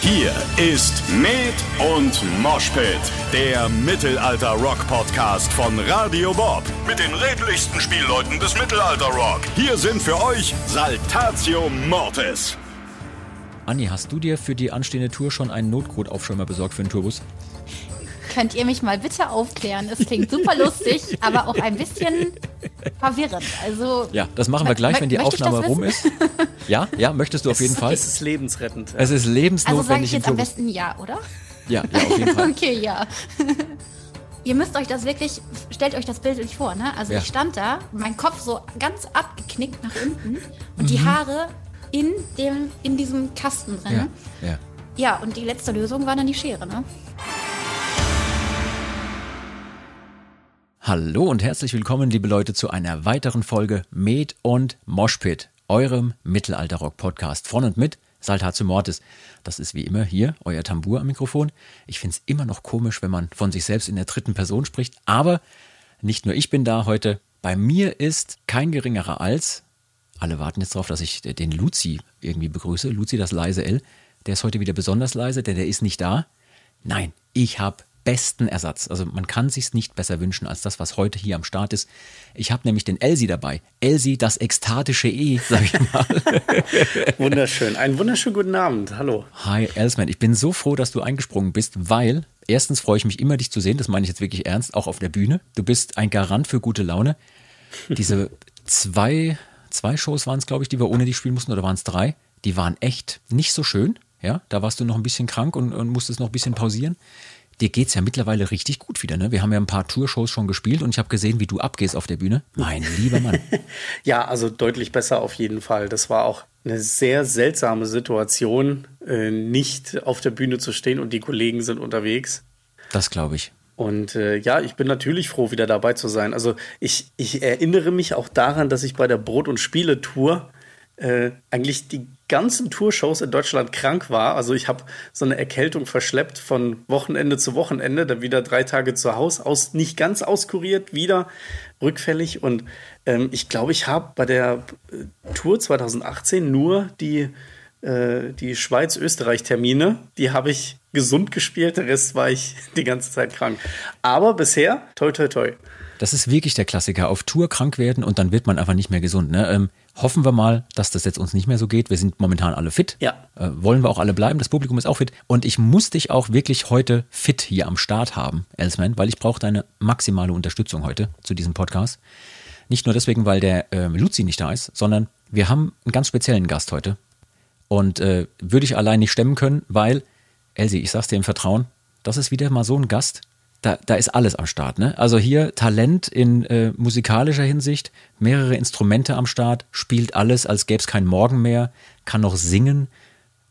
Hier ist Med und Moshpit, der Mittelalter-Rock-Podcast von Radio Bob. Mit den redlichsten Spielleuten des Mittelalter-Rock. Hier sind für euch Saltatio Mortis. Anni, hast du dir für die anstehende Tour schon einen Notgrotaufschäumer besorgt für den Tourbus? Könnt ihr mich mal bitte aufklären? Es klingt super lustig, aber auch ein bisschen verwirrend. Also Ja, das machen wir gleich, wenn die Aufnahme rum ist. Ja, ja, möchtest du auf jeden Fall. Es ist lebensrettend. Es ist Also lebensnotwendig sage ich jetzt am besten ja, oder? Ja, ja, auf jeden Fall. Okay, ja. Ihr müsst euch das wirklich, stellt euch das bildlich vor, ne? Also Ja. ich stand da, mein Kopf so ganz abgeknickt nach unten und Mhm. die Haare in dem, in diesem Kasten drin. Ja, ja. Ja, und die letzte Lösung war dann die Schere, ne? Hallo und herzlich willkommen, liebe Leute, zu einer weiteren Folge Med und Moshpit, eurem Mittelalter-Rock-Podcast von und mit Saltatio Mortis. Das ist wie immer hier, euer Tambour am Mikrofon. Ich finde es immer noch komisch, wenn man von sich selbst in der dritten Person spricht, aber nicht nur ich bin da heute. Bei mir ist kein geringerer als, alle warten jetzt darauf, dass ich den Luzi irgendwie begrüße, Luzi das leise L. Der ist heute wieder besonders leise, denn der ist nicht da. Nein, ich habe besten Ersatz. Also man kann sich's nicht besser wünschen als das, was heute hier am Start ist. Ich habe nämlich den Elsi dabei. Elsi, das ekstatische E, sag ich mal. Wunderschön. Einen wunderschönen guten Abend. Hallo. Hi Elsman, ich bin so froh, dass du eingesprungen bist, weil erstens freue ich mich immer, dich zu sehen. Das meine ich jetzt wirklich ernst, auch auf der Bühne. Du bist ein Garant für gute Laune. Diese zwei, zwei Shows waren es, glaube ich, die wir ohne dich spielen mussten, oder waren es drei? Die waren echt nicht so schön. Ja, da warst du noch ein bisschen krank und, und musstest noch ein bisschen pausieren. Dir geht's ja mittlerweile richtig gut wieder, ne? Wir haben ja ein paar Tourshows schon gespielt und ich habe gesehen, wie du abgehst auf der Bühne. Mein lieber Mann. Ja, also deutlich besser auf jeden Fall. Das war auch eine sehr seltsame Situation, äh, nicht auf der Bühne zu stehen und die Kollegen sind unterwegs. Das glaube ich. Und äh, ja, ich bin natürlich froh, wieder dabei zu sein. Also ich, ich erinnere mich auch daran, dass ich bei der Brot- und Spiele-Tour äh, eigentlich die ganzen Tourshows in Deutschland krank war. Also ich habe so eine Erkältung verschleppt von Wochenende zu Wochenende, dann wieder drei Tage zu Hause, aus, nicht ganz auskuriert, wieder rückfällig. Und ähm, ich glaube, ich habe bei der äh, Tour 2018 nur die äh, die Schweiz-Österreich-Termine, die habe ich gesund gespielt, der Rest war ich die ganze Zeit krank. Aber bisher, toi, toi, toi. Das ist wirklich der Klassiker. Auf Tour krank werden und dann wird man einfach nicht mehr gesund. Ne? Ähm, hoffen wir mal, dass das jetzt uns nicht mehr so geht. Wir sind momentan alle fit. Ja. Äh, wollen wir auch alle bleiben. Das Publikum ist auch fit. Und ich muss dich auch wirklich heute fit hier am Start haben, Elsman, weil ich brauche deine maximale Unterstützung heute zu diesem Podcast. Nicht nur deswegen, weil der ähm, Luzi nicht da ist, sondern wir haben einen ganz speziellen Gast heute. Und äh, würde ich allein nicht stemmen können, weil, Elsie, ich sag's dir im Vertrauen, das ist wieder mal so ein Gast, da, da ist alles am Start. Ne? Also hier Talent in äh, musikalischer Hinsicht, mehrere Instrumente am Start, spielt alles, als gäbe es kein Morgen mehr, kann noch singen,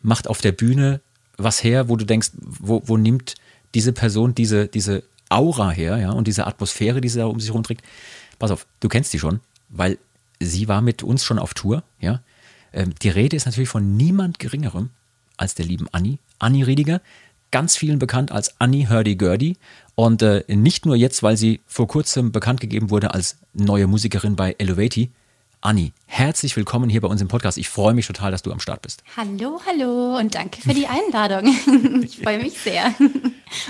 macht auf der Bühne was her, wo du denkst, wo, wo nimmt diese Person diese, diese Aura her, ja, und diese Atmosphäre, die sie da um sich rumträgt. Pass auf, du kennst die schon, weil sie war mit uns schon auf Tour, ja. Ähm, die Rede ist natürlich von niemand Geringerem als der lieben Anni, Anni Riediger, ganz vielen bekannt als Anni Hurdy-Gurdy und äh, nicht nur jetzt, weil sie vor kurzem bekannt gegeben wurde als neue Musikerin bei Elevati. Anni, herzlich willkommen hier bei uns im Podcast. Ich freue mich total, dass du am Start bist. Hallo, hallo und danke für die Einladung. Ich freue mich sehr.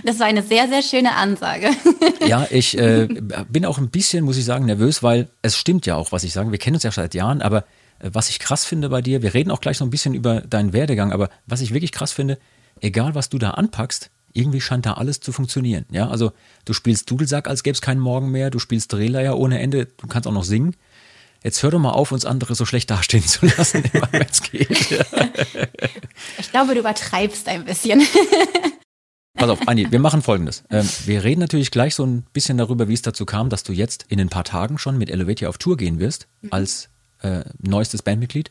Das war eine sehr, sehr schöne Ansage. Ja, ich äh, bin auch ein bisschen, muss ich sagen, nervös, weil es stimmt ja auch, was ich sage. Wir kennen uns ja seit Jahren, aber äh, was ich krass finde bei dir, wir reden auch gleich noch ein bisschen über deinen Werdegang, aber was ich wirklich krass finde, egal was du da anpackst, irgendwie scheint da alles zu funktionieren. Ja, also du spielst Dudelsack, als gäbe es keinen Morgen mehr, du spielst Drehleier ohne Ende, du kannst auch noch singen. Jetzt hör doch mal auf, uns andere so schlecht dastehen zu lassen, wenn es geht. Ich glaube, du übertreibst ein bisschen. Pass auf, Anni, wir machen folgendes. Ähm, wir reden natürlich gleich so ein bisschen darüber, wie es dazu kam, dass du jetzt in ein paar Tagen schon mit Elevator auf Tour gehen wirst, als äh, neuestes Bandmitglied.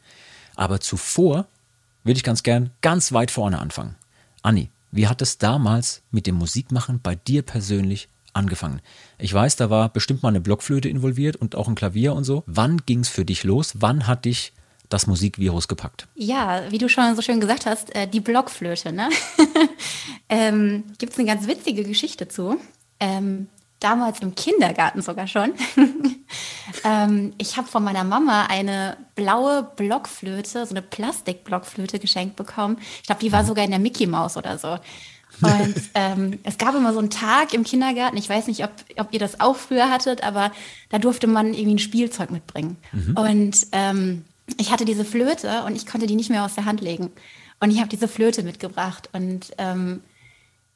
Aber zuvor würde ich ganz gern ganz weit vorne anfangen. Anni, wie hat es damals mit dem Musikmachen bei dir persönlich angefangen? Ich weiß, da war bestimmt mal eine Blockflöte involviert und auch ein Klavier und so. Wann ging es für dich los? Wann hat dich das Musikvirus gepackt? Ja, wie du schon so schön gesagt hast, äh, die Blockflöte, ne? ähm, Gibt es eine ganz witzige Geschichte zu. Ähm, damals im Kindergarten sogar schon. ähm, ich habe von meiner Mama eine blaue Blockflöte, so eine Plastikblockflöte geschenkt bekommen. Ich glaube, die war sogar in der Mickey Maus oder so. Und ähm, es gab immer so einen Tag im Kindergarten, ich weiß nicht, ob, ob ihr das auch früher hattet, aber da durfte man irgendwie ein Spielzeug mitbringen. Mhm. Und ähm, ich hatte diese Flöte und ich konnte die nicht mehr aus der Hand legen. Und ich habe diese Flöte mitgebracht. Und ähm,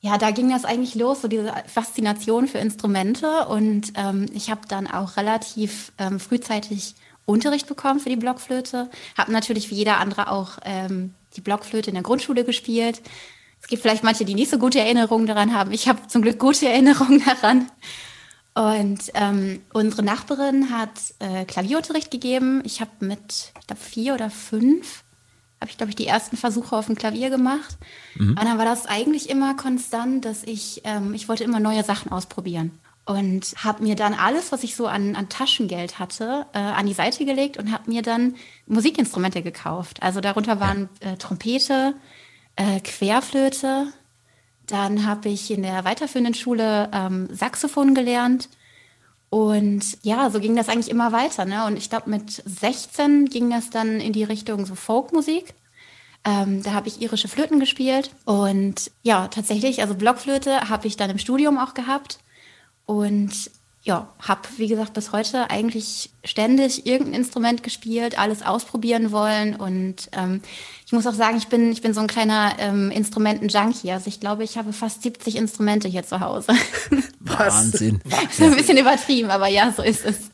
ja, da ging das eigentlich los, so diese Faszination für Instrumente. Und ähm, ich habe dann auch relativ ähm, frühzeitig Unterricht bekommen für die Blockflöte. Habe natürlich wie jeder andere auch ähm, die Blockflöte in der Grundschule gespielt. Es gibt vielleicht manche, die nicht so gute Erinnerungen daran haben. Ich habe zum Glück gute Erinnerungen daran. Und ähm, unsere Nachbarin hat äh, Klavierunterricht gegeben. Ich habe mit, ich glaube, vier oder fünf, habe ich, glaube ich, die ersten Versuche auf dem Klavier gemacht. Mhm. Und dann war das eigentlich immer konstant, dass ich, ähm, ich wollte immer neue Sachen ausprobieren. Und habe mir dann alles, was ich so an, an Taschengeld hatte, äh, an die Seite gelegt und habe mir dann Musikinstrumente gekauft. Also darunter waren äh, Trompete, äh, Querflöte. Dann habe ich in der weiterführenden Schule ähm, Saxophon gelernt. Und ja, so ging das eigentlich immer weiter. Ne? Und ich glaube, mit 16 ging das dann in die Richtung so Folkmusik. Ähm, da habe ich irische Flöten gespielt. Und ja, tatsächlich, also Blockflöte habe ich dann im Studium auch gehabt. Und ja, habe, wie gesagt, bis heute eigentlich ständig irgendein Instrument gespielt, alles ausprobieren wollen. Und ähm, ich muss auch sagen, ich bin, ich bin so ein kleiner ähm, Instrumenten-Junkie. Also ich glaube, ich habe fast 70 Instrumente hier zu Hause. Was? Wahnsinn. Ist ein bisschen übertrieben, aber ja, so ist es.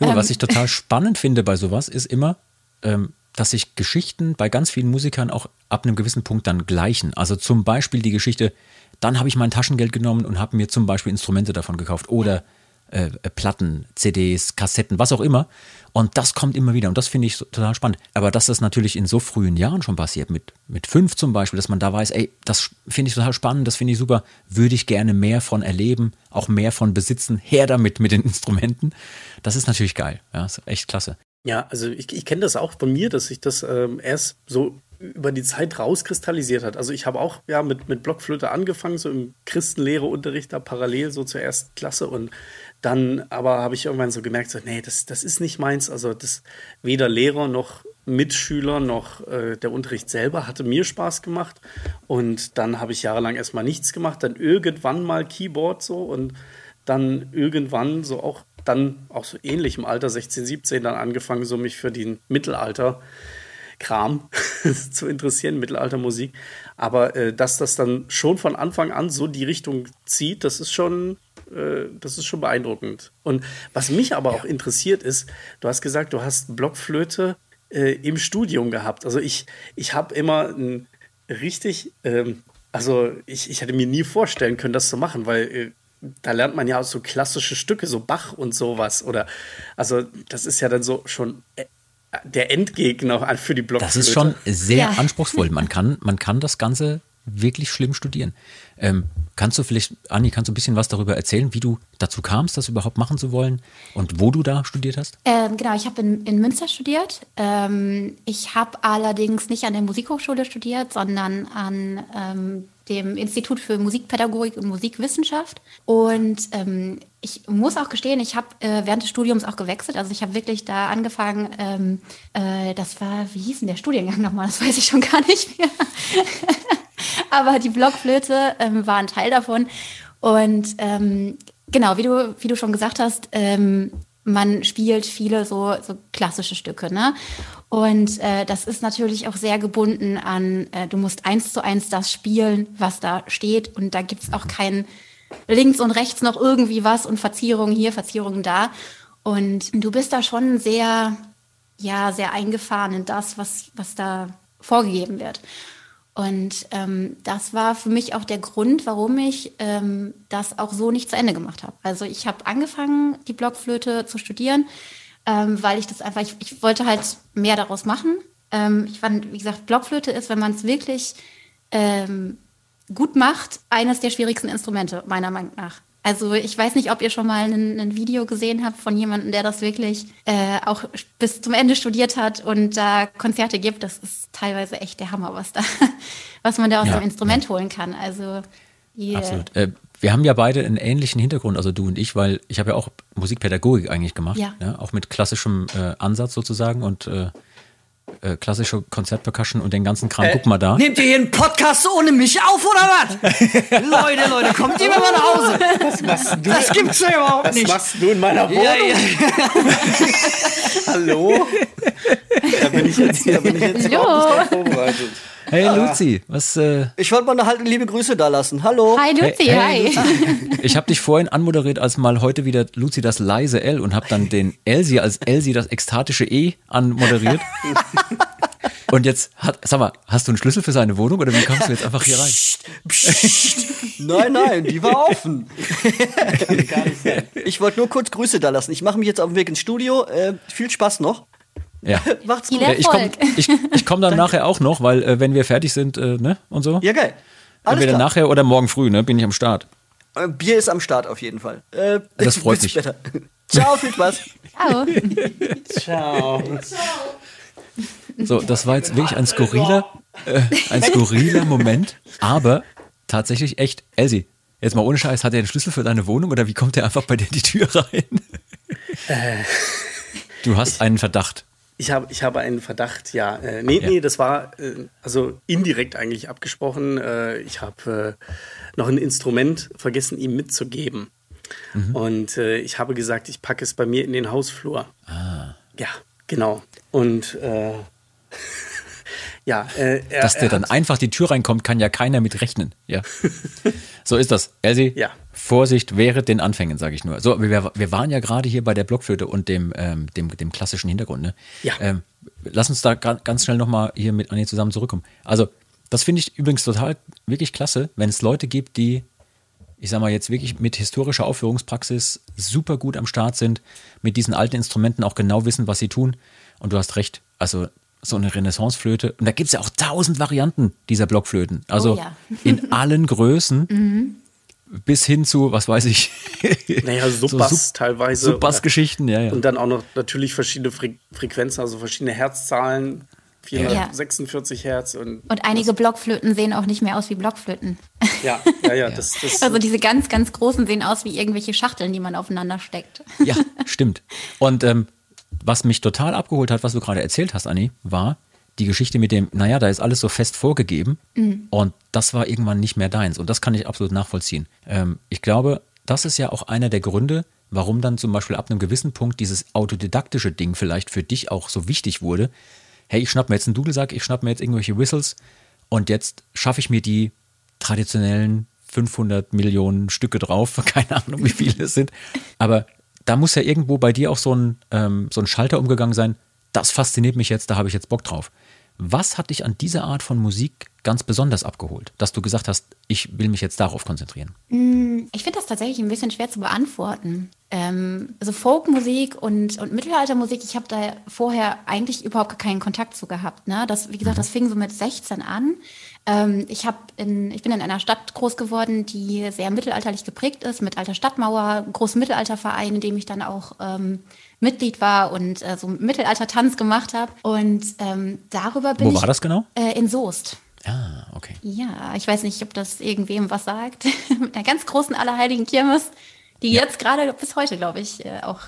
Ja, was ähm, ich total spannend finde bei sowas, ist immer, ähm, dass sich Geschichten bei ganz vielen Musikern auch ab einem gewissen Punkt dann gleichen. Also zum Beispiel die Geschichte, dann habe ich mein Taschengeld genommen und habe mir zum Beispiel Instrumente davon gekauft. Oder äh, äh, Platten, CDs, Kassetten, was auch immer. Und das kommt immer wieder und das finde ich total spannend. Aber dass das natürlich in so frühen Jahren schon passiert, mit, mit fünf zum Beispiel, dass man da weiß, ey, das finde ich total spannend, das finde ich super, würde ich gerne mehr von erleben, auch mehr von besitzen, her damit mit den Instrumenten. Das ist natürlich geil. Ja, ist echt klasse. Ja, also ich, ich kenne das auch von mir, dass ich das ähm, erst so über die Zeit rauskristallisiert hat. Also ich habe auch ja mit, mit Blockflöte angefangen, so im Christenlehreunterricht da parallel so zur ersten Klasse und dann aber habe ich irgendwann so gemerkt, so, nee, das, das ist nicht meins. Also das weder Lehrer noch Mitschüler noch äh, der Unterricht selber hatte mir Spaß gemacht. Und dann habe ich jahrelang erstmal nichts gemacht, dann irgendwann mal Keyboard so und dann irgendwann so auch dann auch so ähnlich im Alter 16, 17 dann angefangen, so mich für den Mittelalter Kram zu interessieren, Mittelaltermusik. Aber äh, dass das dann schon von Anfang an so die Richtung zieht, das ist schon, das ist schon beeindruckend. Und was mich aber auch interessiert ist, du hast gesagt, du hast Blockflöte äh, im Studium gehabt. Also ich, ich habe immer ein richtig, ähm, also ich, ich hätte mir nie vorstellen können, das zu machen, weil äh, da lernt man ja auch so klassische Stücke, so Bach und sowas. Oder also das ist ja dann so schon äh, der Endgegner für die Blockflöte. Das ist schon sehr ja. anspruchsvoll. Man kann, man kann das Ganze wirklich schlimm studieren. Ähm, kannst du vielleicht, Anni, kannst du ein bisschen was darüber erzählen, wie du dazu kamst, das überhaupt machen zu wollen und wo du da studiert hast? Ähm, genau, ich habe in, in Münster studiert. Ähm, ich habe allerdings nicht an der Musikhochschule studiert, sondern an ähm, dem Institut für Musikpädagogik und Musikwissenschaft. Und ähm, ich muss auch gestehen, ich habe äh, während des Studiums auch gewechselt. Also ich habe wirklich da angefangen, ähm, äh, das war, wie hieß denn der Studiengang nochmal? Das weiß ich schon gar nicht mehr. Aber die Blockflöte ähm, war ein Teil davon. Und ähm, genau, wie du, wie du schon gesagt hast, ähm, man spielt viele so, so klassische Stücke. Ne? Und äh, das ist natürlich auch sehr gebunden an, äh, du musst eins zu eins das spielen, was da steht. Und da gibt's auch kein links und rechts noch irgendwie was und Verzierungen hier, Verzierungen da. Und du bist da schon sehr, ja, sehr eingefahren in das, was, was da vorgegeben wird. Und ähm, das war für mich auch der Grund, warum ich ähm, das auch so nicht zu Ende gemacht habe. Also ich habe angefangen, die Blockflöte zu studieren, ähm, weil ich das einfach, ich, ich wollte halt mehr daraus machen. Ähm, ich fand, wie gesagt, Blockflöte ist, wenn man es wirklich ähm, gut macht, eines der schwierigsten Instrumente, meiner Meinung nach. Also ich weiß nicht, ob ihr schon mal ein, ein Video gesehen habt von jemandem, der das wirklich äh, auch bis zum Ende studiert hat und da Konzerte gibt. Das ist teilweise echt der Hammer, was da, was man da aus ja. dem Instrument holen kann. Also Yeah. Absolut. Äh, wir haben ja beide einen ähnlichen Hintergrund, also du und ich, weil ich habe ja auch Musikpädagogik eigentlich gemacht, Ja. auch mit klassischem äh, Ansatz sozusagen und äh, äh, klassische Konzertpercussion und den ganzen Kram. Guck mal da. Nehmt ihr hier einen Podcast ohne mich auf oder was? Leute, Leute, kommt ihr mal nach Hause? Was machst du? Das gibt's ja überhaupt Was nicht. machst du in meiner Wohnung? Ja, ja. Hallo? Da bin ich jetzt, da bin ich jetzt Hallo. überhaupt nicht drauf vorbereitet. Hey Luzi, was äh, Ich wollte mal halt liebe Grüße da lassen. Hallo. Hi Luzi, Hey, hi. Ich habe dich vorhin anmoderiert als mal heute wieder Luzi das leise L und habe dann den Elsie als Elsie das ekstatische E anmoderiert. Und jetzt hat, sag mal, hast du einen Schlüssel für seine Wohnung oder wie kommst du jetzt einfach hier rein? Nein, nein, die war offen. Ich wollte nur kurz Grüße da lassen. Ich mache mich jetzt auf den Weg ins Studio. Äh, viel Spaß noch. Ja. Macht's gut. Ja, ich komme ich, ich komm dann nachher auch noch, weil äh, wenn wir fertig sind, äh, ne, und so. Ja, geil. Alles Entweder klar. nachher oder morgen früh, ne, bin ich am Start. Äh, Bier ist am Start auf jeden Fall. Äh, Das freut mich. später. Ciao, viel Spaß. Ciao. Ciao. So, das war jetzt wirklich ein skurriler, äh, ein skurriler Moment, aber tatsächlich echt, Elsie, jetzt mal ohne Scheiß, hat er den Schlüssel für deine Wohnung oder wie kommt er einfach bei dir in die Tür rein? Du hast einen Verdacht. Ich habe, ich habe einen Verdacht, ja. Äh, nee, Ja. nee, das war äh, also indirekt eigentlich abgesprochen. Äh, ich habe äh, noch ein Instrument vergessen, ihm mitzugeben. Mhm. Und äh, ich habe gesagt, ich packe es bei mir in den Hausflur. Ja, genau. Und äh, ja, äh, er, Dass der er dann einfach die Tür reinkommt, kann ja keiner mit rechnen. Ja. So ist das. Elsie, Ja. Vorsicht wäre den Anfängen, sage ich nur. So, wir, wir waren ja gerade hier bei der Blockflöte und dem, ähm, dem, dem klassischen Hintergrund. Ne? Ja. Ähm, lass uns da ga- ganz schnell nochmal hier mit Anni zusammen zurückkommen. Also, das finde ich übrigens total wirklich klasse, wenn es Leute gibt, die, ich sag mal, jetzt wirklich mit historischer Aufführungspraxis super gut am Start sind, mit diesen alten Instrumenten auch genau wissen, was sie tun. Und du hast recht, also so eine Renaissanceflöte. Und da gibt es ja auch tausend Varianten dieser Blockflöten. Also Oh ja. in allen Größen bis hin zu, was weiß ich. Naja, Subbass teilweise. Subbass-Geschichten, ja, ja. Und dann auch noch natürlich verschiedene Fre Frequenzen, also verschiedene Herzzahlen. 446 Hertz und Und einige Blockflöten sehen auch nicht mehr aus wie Blockflöten. ja, ja, ja, das, das Also diese ganz, ganz großen sehen aus wie irgendwelche Schachteln, die man aufeinander steckt. Ja, stimmt. Und ähm, was mich total abgeholt hat, was du gerade erzählt hast, Anni, war die Geschichte mit dem, naja, da ist alles so fest vorgegeben und das war irgendwann nicht mehr deins. Und das kann ich absolut nachvollziehen. Ähm, ich glaube, das ist ja auch einer der Gründe, warum dann zum Beispiel ab einem gewissen Punkt dieses autodidaktische Ding vielleicht für dich auch so wichtig wurde. Hey, ich schnapp mir jetzt einen Dudelsack, ich schnapp mir jetzt irgendwelche Whistles und jetzt schaffe ich mir die traditionellen 500 Millionen Stücke drauf, keine Ahnung, wie viele es sind. Aber da muss ja irgendwo bei dir auch so ein, ähm, so ein Schalter umgegangen sein. Das fasziniert mich jetzt, da habe ich jetzt Bock drauf. Was hat dich an dieser Art von Musik ganz besonders abgeholt, dass du gesagt hast, ich will mich jetzt darauf konzentrieren? Ich finde das tatsächlich ein bisschen schwer zu beantworten. Ähm, also Folkmusik und, und Mittelaltermusik, ich habe da vorher eigentlich überhaupt keinen Kontakt zu gehabt. Ne? Das, wie gesagt, das fing so mit 16 an. Ähm, ich, hab in, ich bin in einer Stadt groß geworden, die sehr mittelalterlich geprägt ist, mit alter Stadtmauer, großen Mittelalterverein, in dem ich dann auch ähm, Mitglied war und äh, so Mittelalter-Tanz gemacht habe. Und ähm, darüber bin Wo ich war das genau? Äh, in Soest. Ah, okay. Ja, ich weiß nicht, ob das irgendwem was sagt. Mit einer ganz großen Allerheiligen Kirmes, die jetzt gerade bis heute, glaube ich, äh, auch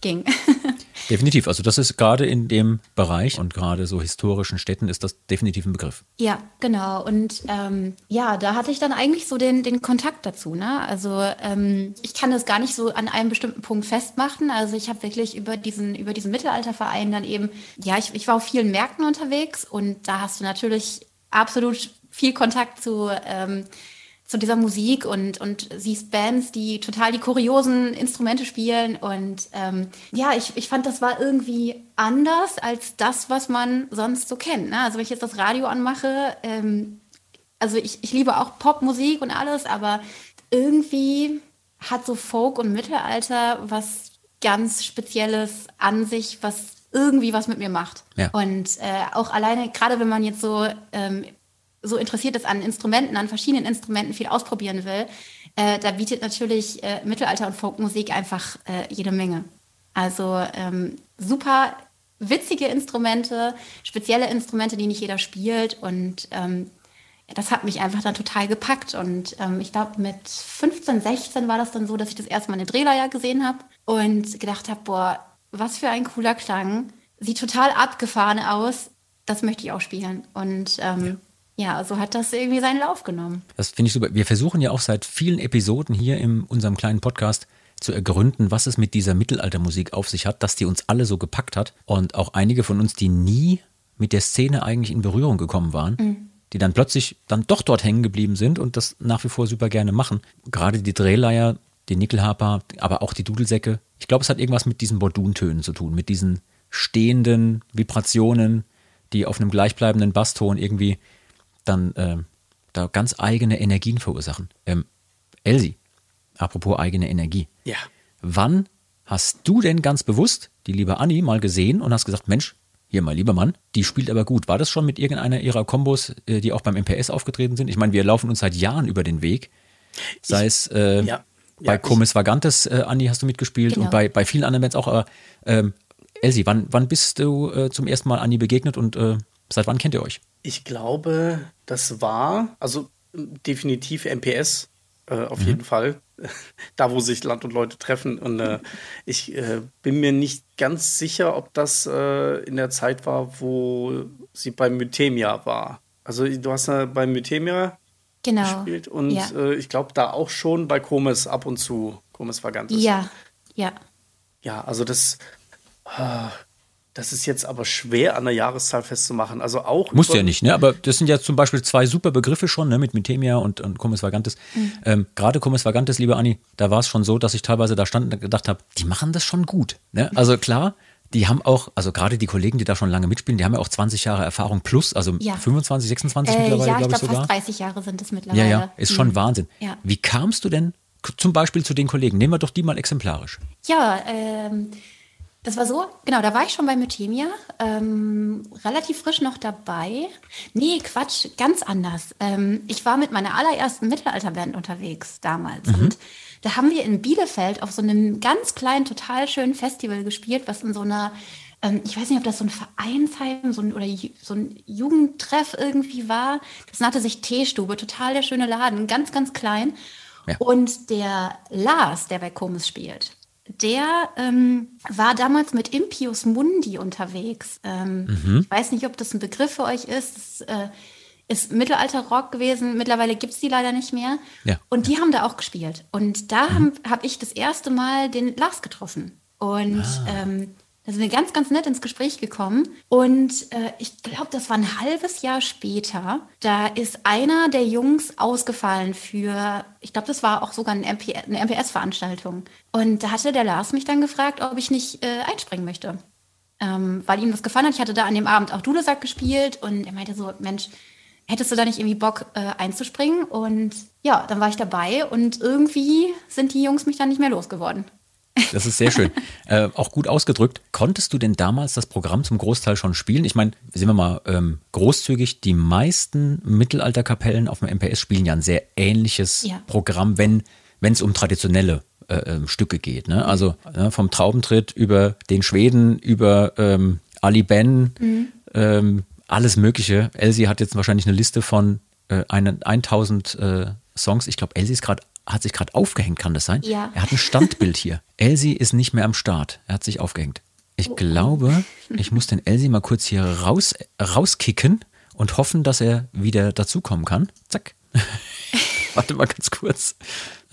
ging. Definitiv. Also das ist gerade in dem Bereich und gerade so historischen Städten ist das definitiv ein Begriff. ja, genau. Und ähm, ja, da hatte ich dann eigentlich so den, den Kontakt dazu. Ne? Also ähm, ich kann das gar nicht so an einem bestimmten Punkt festmachen. Also ich habe wirklich über diesen, über diesen Mittelalterverein dann eben, ja, ich, ich war auf vielen Märkten unterwegs und da hast du natürlich absolut viel Kontakt zu ähm, zu dieser Musik und, und siehst Bands, die total die kuriosen Instrumente spielen. Und ähm, ja, ich, ich fand, das war irgendwie anders als das, was man sonst so kennt. Ne? Also wenn ich jetzt das Radio anmache, ähm, also ich, ich liebe auch Popmusik und alles, aber irgendwie hat so Folk und Mittelalter was ganz Spezielles an sich, was irgendwie was mit mir macht. Ja. Und äh, auch alleine, gerade wenn man jetzt so ähm, so interessiert ist an Instrumenten, an verschiedenen Instrumenten viel ausprobieren will, äh, da bietet natürlich äh, Mittelalter- und Folkmusik einfach äh, jede Menge. Also ähm, super witzige Instrumente, spezielle Instrumente, die nicht jeder spielt und ähm, das hat mich einfach dann total gepackt. Und ähm, ich glaube, mit 15, 16 war das dann so, dass ich das erste Mal eine Drehleier gesehen habe und gedacht habe, boah, was für ein cooler Klang. Sieht total abgefahren aus. Das möchte ich auch spielen. Und ähm, ja, so hat das irgendwie seinen Lauf genommen. Das finde ich super. Wir versuchen ja auch seit vielen Episoden hier in unserem kleinen Podcast zu ergründen, was es mit dieser Mittelaltermusik auf sich hat, dass die uns alle so gepackt hat. Und auch einige von uns, die nie mit der Szene eigentlich in Berührung gekommen waren, mhm. die dann plötzlich dann doch dort hängen geblieben sind und das nach wie vor super gerne machen. Gerade die Drehleier, die Nickelharper, aber auch die Dudelsäcke. Ich glaube, es hat irgendwas mit diesen Borduntönen zu tun, mit diesen stehenden Vibrationen, die auf einem gleichbleibenden Basston irgendwie dann äh, da ganz eigene Energien verursachen. Ähm, Elsie, apropos eigene Energie. Ja. Wann hast du denn ganz bewusst die liebe Anni mal gesehen und hast gesagt, Mensch, hier mal lieber Mann, die spielt aber gut. War das schon mit irgendeiner ihrer Kombos, äh, die auch beim MPS aufgetreten sind? Ich meine, wir laufen uns seit Jahren über den Weg. Sei ich, es äh, ja, bei ja, Comis Vagantes, äh, Andi, hast du mitgespielt genau. und bei, bei vielen anderen Bands auch. Aber ähm, Elsie, wann, wann bist du äh, zum ersten Mal Anni begegnet und äh, seit wann kennt ihr euch? Ich glaube, das war, also definitiv MPS, äh, auf mhm. jeden Fall. da, wo sich Land und Leute treffen. Und äh, ich äh, bin mir nicht ganz sicher, ob das äh, in der Zeit war, wo sie bei Mythemia war. Also du hast ja bei Mythemia genau. gespielt und ja. Äh, ich glaube da auch schon bei Komes ab und zu. Komes Vagantes. Ja, ja. Ja, also das. Ah, das ist jetzt aber schwer an der Jahreszahl festzumachen. Also auch. Muss ja nicht, ne? Aber das sind ja zum Beispiel zwei super Begriffe schon, ne? Mit Mythemia und, und Comes Vagantes. Mhm. Ähm, Gerade Comes Vagantes, liebe Anni, da war es schon so, dass ich teilweise da stand und gedacht habe, die machen das schon gut. Ne? Also klar, die haben auch, also gerade die Kollegen, die da schon lange mitspielen, die haben ja auch 20 Jahre Erfahrung plus, also ja. 25, 26 äh, mittlerweile, ja, glaube ich, glaub, sogar. Fast 30 Jahre sind es mittlerweile. Ja, ja, ist schon mhm. Wahnsinn. Ja. Wie kamst du denn zum Beispiel zu den Kollegen? Nehmen wir doch die mal exemplarisch. Ja, ähm das war so, genau, da war ich schon bei Mythemia, ähm, relativ frisch noch dabei. Nee, Quatsch, ganz anders. Ähm, ich war mit meiner allerersten Mittelalterband unterwegs damals. Mhm. Und da haben wir in Bielefeld auf so einem ganz kleinen, total schönen Festival gespielt, was in so einer, ähm, ich weiß nicht, ob das so ein Vereinsheim so ein, oder so ein Jugendtreff irgendwie war. Das nannte sich Teestube, total der schöne Laden, ganz, ganz klein. Ja. Und der Lars, der bei Komis spielt, der ähm, war damals mit Impius Mundi unterwegs. Ähm, mhm. Ich weiß nicht, ob das ein Begriff für euch ist. Das äh, ist Mittelalter-Rock gewesen. Mittlerweile gibt es die leider nicht mehr. Ja. Und die haben da auch gespielt. Und da mhm. habe hab ich das erste Mal den Lars getroffen. Und ah. ähm, da sind wir ganz, ganz nett ins Gespräch gekommen. Und äh, ich glaube, das war ein halbes Jahr später. Da ist einer der Jungs ausgefallen für, ich glaube, das war auch sogar eine, MP, eine MPS-Veranstaltung. Und da hatte der Lars mich dann gefragt, ob ich nicht äh, einspringen möchte. Ähm, weil ihm das gefallen hat. Ich hatte da an dem Abend auch Dudelsack gespielt und er meinte so, Mensch, hättest du da nicht irgendwie Bock äh, einzuspringen? Und ja, dann war ich dabei und irgendwie sind die Jungs mich dann nicht mehr losgeworden. Das ist sehr schön. äh, auch gut ausgedrückt. Konntest du denn damals das Programm zum Großteil schon spielen? Ich meine, sind wir mal ähm, großzügig, die meisten Mittelalterkapellen auf dem MPS spielen ja ein sehr ähnliches ja. Programm, wenn es um traditionelle äh, äh, Stücke geht. Ne? Also äh, vom Traubentritt über den Schweden, über ähm, Ali Ben, mhm. ähm, alles Mögliche. Elsie hat jetzt wahrscheinlich eine Liste von äh, eine, 1000 äh, Songs. Ich glaube, Elsie ist gerade hat sich gerade aufgehängt, kann das sein? Ja. Er hat ein Standbild hier. Elsie ist nicht mehr am Start. Er hat sich aufgehängt. Ich oh. glaube, ich muss den Elsie mal kurz hier raus, rauskicken und hoffen, dass er wieder dazukommen kann. Zack. Warte mal ganz kurz.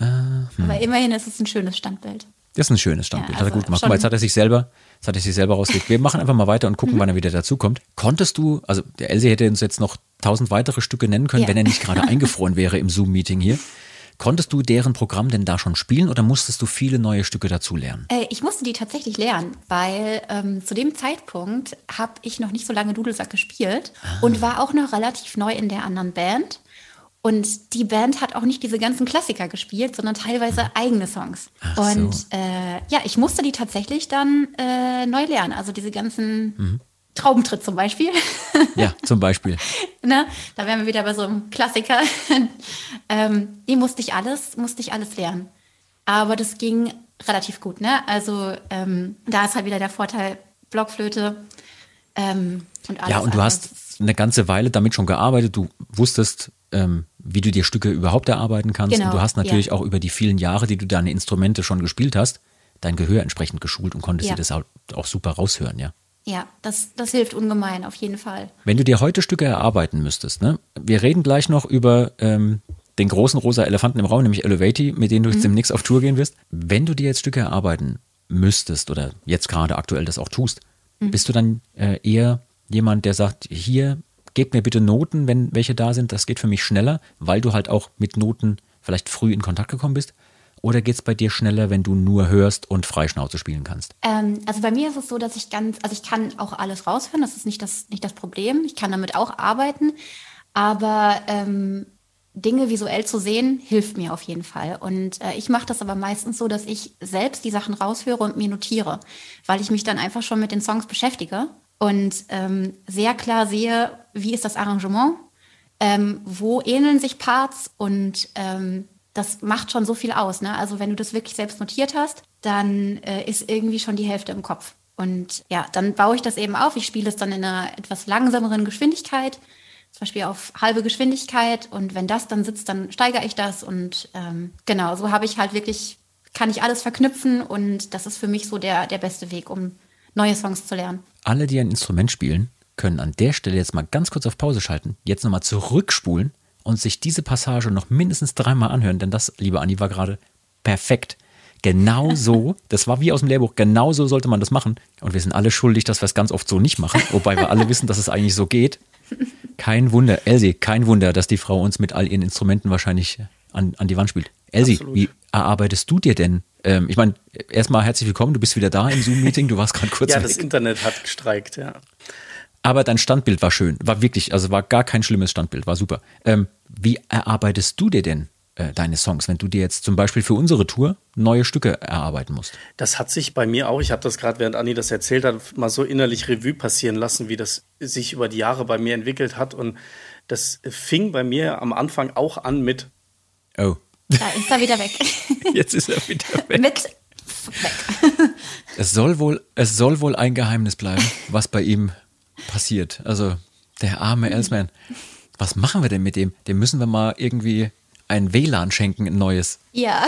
Äh, hm. Aber immerhin ist es ein schönes Standbild. Das ist ein schönes Standbild. Ja, also hat er gut gemacht. Guck mal, jetzt hat er sich selber, jetzt hat er sich selber rausgelegt. Wir machen einfach mal weiter und gucken, wann er wieder dazukommt. Konntest du, also der Elsie hätte uns jetzt noch tausend weitere Stücke nennen können, ja. wenn er nicht gerade eingefroren wäre im Zoom-Meeting hier. Konntest du deren Programm denn da schon spielen oder musstest du viele neue Stücke dazu lernen? Äh, ich musste die tatsächlich lernen, weil ähm, zu dem Zeitpunkt habe ich noch nicht so lange Dudelsack gespielt ah. und war auch noch relativ neu in der anderen Band. Und die Band hat auch nicht diese ganzen Klassiker gespielt, sondern teilweise eigene Songs. Ach und so. äh, ja, ich musste die tatsächlich dann äh, neu lernen. Also diese ganzen mhm. Traubentritt zum Beispiel. Ja, zum Beispiel. ne? Da wären wir wieder bei so einem Klassiker. ähm, die musste ich alles, musste ich alles lernen. Aber das ging relativ gut, ne? Also ähm, da ist halt wieder der Vorteil Blockflöte ähm, und alles. Ja, und du hast eine ganze Weile damit schon gearbeitet. Du wusstest, ähm, wie du dir Stücke überhaupt erarbeiten kannst. Genau, und du hast natürlich ja. auch über die vielen Jahre, die du deine Instrumente schon gespielt hast, dein Gehör entsprechend geschult und konntest Ja. dir das auch, super raushören, ja. Ja, das, das hilft ungemein, auf jeden Fall. Wenn du dir heute Stücke erarbeiten müsstest, ne? Wir reden gleich noch über ähm, den großen rosa Elefanten im Raum, nämlich Elevati, mit denen du jetzt demnächst auf Tour gehen wirst. Wenn du dir jetzt Stücke erarbeiten müsstest oder jetzt gerade aktuell das auch tust, bist du dann äh, eher jemand, der sagt, hier, gebt mir bitte Noten, wenn welche da sind, das geht für mich schneller, weil du halt auch mit Noten vielleicht früh in Kontakt gekommen bist? Oder geht es bei dir schneller, wenn du nur hörst und Freischnauze spielen kannst? Ähm, also bei mir ist es so, dass ich ganz, also ich kann auch alles raushören, das ist nicht das, nicht das Problem. Ich kann damit auch arbeiten, aber ähm, Dinge visuell zu sehen, hilft mir auf jeden Fall. Und äh, ich mache das aber meistens so, dass ich selbst die Sachen raushöre und mir notiere, weil ich mich dann einfach schon mit den Songs beschäftige und ähm, sehr klar sehe, wie ist das Arrangement, ähm, wo ähneln sich Parts und ähm, das macht schon so viel aus. Ne? Also wenn du das wirklich selbst notiert hast, dann äh, ist irgendwie schon die Hälfte im Kopf. Und ja, dann baue ich das eben auf. Ich spiele es dann in einer etwas langsameren Geschwindigkeit, zum Beispiel auf halbe Geschwindigkeit. Und wenn das dann sitzt, dann steigere ich das. Und ähm, genau, so habe ich halt wirklich, kann ich alles verknüpfen. Und das ist für mich so der, der beste Weg, um neue Songs zu lernen. alle, die ein Instrument spielen, können an der Stelle jetzt mal ganz kurz auf Pause schalten, jetzt nochmal zurückspulen und sich diese Passage noch mindestens dreimal anhören, denn das, liebe Anni, war gerade perfekt. Genau so, das war wie aus dem Lehrbuch, genau so sollte man das machen. Und wir sind alle schuldig, dass wir es ganz oft so nicht machen, wobei wir alle wissen, dass es eigentlich so geht. Kein Wunder, Elsie, kein Wunder, dass die Frau uns mit all ihren Instrumenten wahrscheinlich an, an die Wand spielt. Elsie, Absolut. wie erarbeitest du dir denn? Ähm, ich meine, erstmal herzlich willkommen, du bist wieder da im Zoom-Meeting, du warst gerade kurz Ja, weg. das Internet hat gestreikt, ja. Aber dein Standbild war schön, war wirklich, also war gar kein schlimmes Standbild, war super. Ähm, wie erarbeitest du dir denn äh, deine Songs, wenn du dir jetzt zum Beispiel für unsere Tour neue Stücke erarbeiten musst? Das hat sich bei mir auch, ich habe das gerade, während Anni das erzählt hat, mal so innerlich Revue passieren lassen, wie das sich über die Jahre bei mir entwickelt hat. Und das fing bei mir am Anfang auch an mit, Oh, Da ist er wieder weg. jetzt ist er wieder weg. Mit weg. Es soll wohl, es soll wohl ein Geheimnis bleiben, was bei ihm passiert. Also der arme Elsman. Was machen wir denn mit dem? Dem müssen wir mal irgendwie ein WLAN schenken, ein neues. Ja.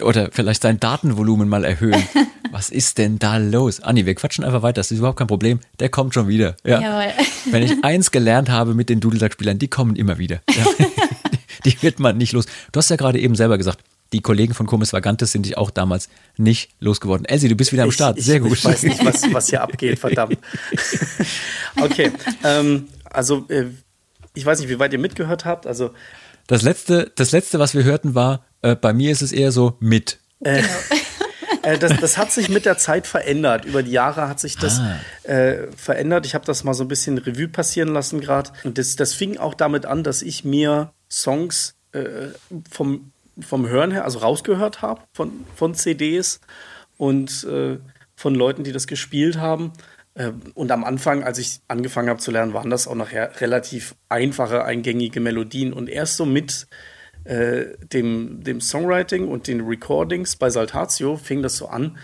Oder vielleicht sein Datenvolumen mal erhöhen. Was ist denn da los? Anni, wir quatschen einfach weiter. Das ist überhaupt kein Problem. Der kommt schon wieder. Ja. Jawohl. Wenn ich eins gelernt habe mit den Dudelsack-Spielern, die kommen immer wieder. Ja. Die wird man nicht los. Du hast ja gerade eben selber gesagt, die Kollegen von Comis Vagantes sind dich auch damals nicht losgeworden. Elsie, du bist wieder am Ich- Start. Ich, Sehr gut. Ich weiß nicht, was, was hier abgeht, verdammt. okay, ähm, also äh, ich weiß nicht, wie weit ihr mitgehört habt. Also Das letzte, das letzte, was wir hörten, war, äh, bei mir ist es eher so mit. äh, das, das hat sich mit der Zeit verändert. Über die Jahre hat sich das äh, verändert. Ich habe das mal so ein bisschen Revue passieren lassen gerade. Und das, das fing auch damit an, dass ich mir Songs äh, vom, vom Hören her, also rausgehört habe von, von CDs und äh, von Leuten, die das gespielt haben. Äh, Und am Anfang, als ich angefangen habe zu lernen, waren das auch nachher relativ einfache, eingängige Melodien. Und erst so mit äh, dem, dem Songwriting und den Recordings bei Saltatio fing das so an,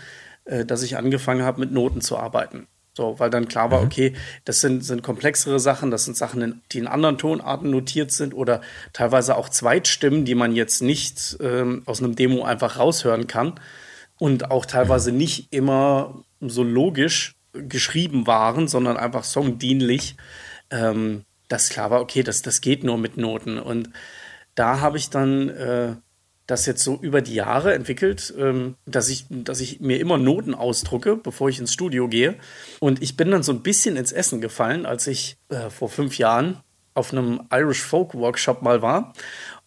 äh, dass ich angefangen habe, mit Noten zu arbeiten. So, weil dann klar war, okay, das sind, sind komplexere Sachen, das sind Sachen, die in anderen Tonarten notiert sind oder teilweise auch Zweitstimmen, die man jetzt nicht ähm, aus einem Demo einfach raushören kann und auch teilweise nicht immer so logisch geschrieben waren, sondern einfach songdienlich, ähm, dass klar war, okay, das, das geht nur mit Noten. Und da habe ich dann äh, das jetzt so über die Jahre entwickelt, ähm, dass, ich, dass ich mir immer Noten ausdrucke, bevor ich ins Studio gehe. Und ich bin dann so ein bisschen ins Essen gefallen, als ich äh, vor fünf Jahren auf einem Irish Folk Workshop mal war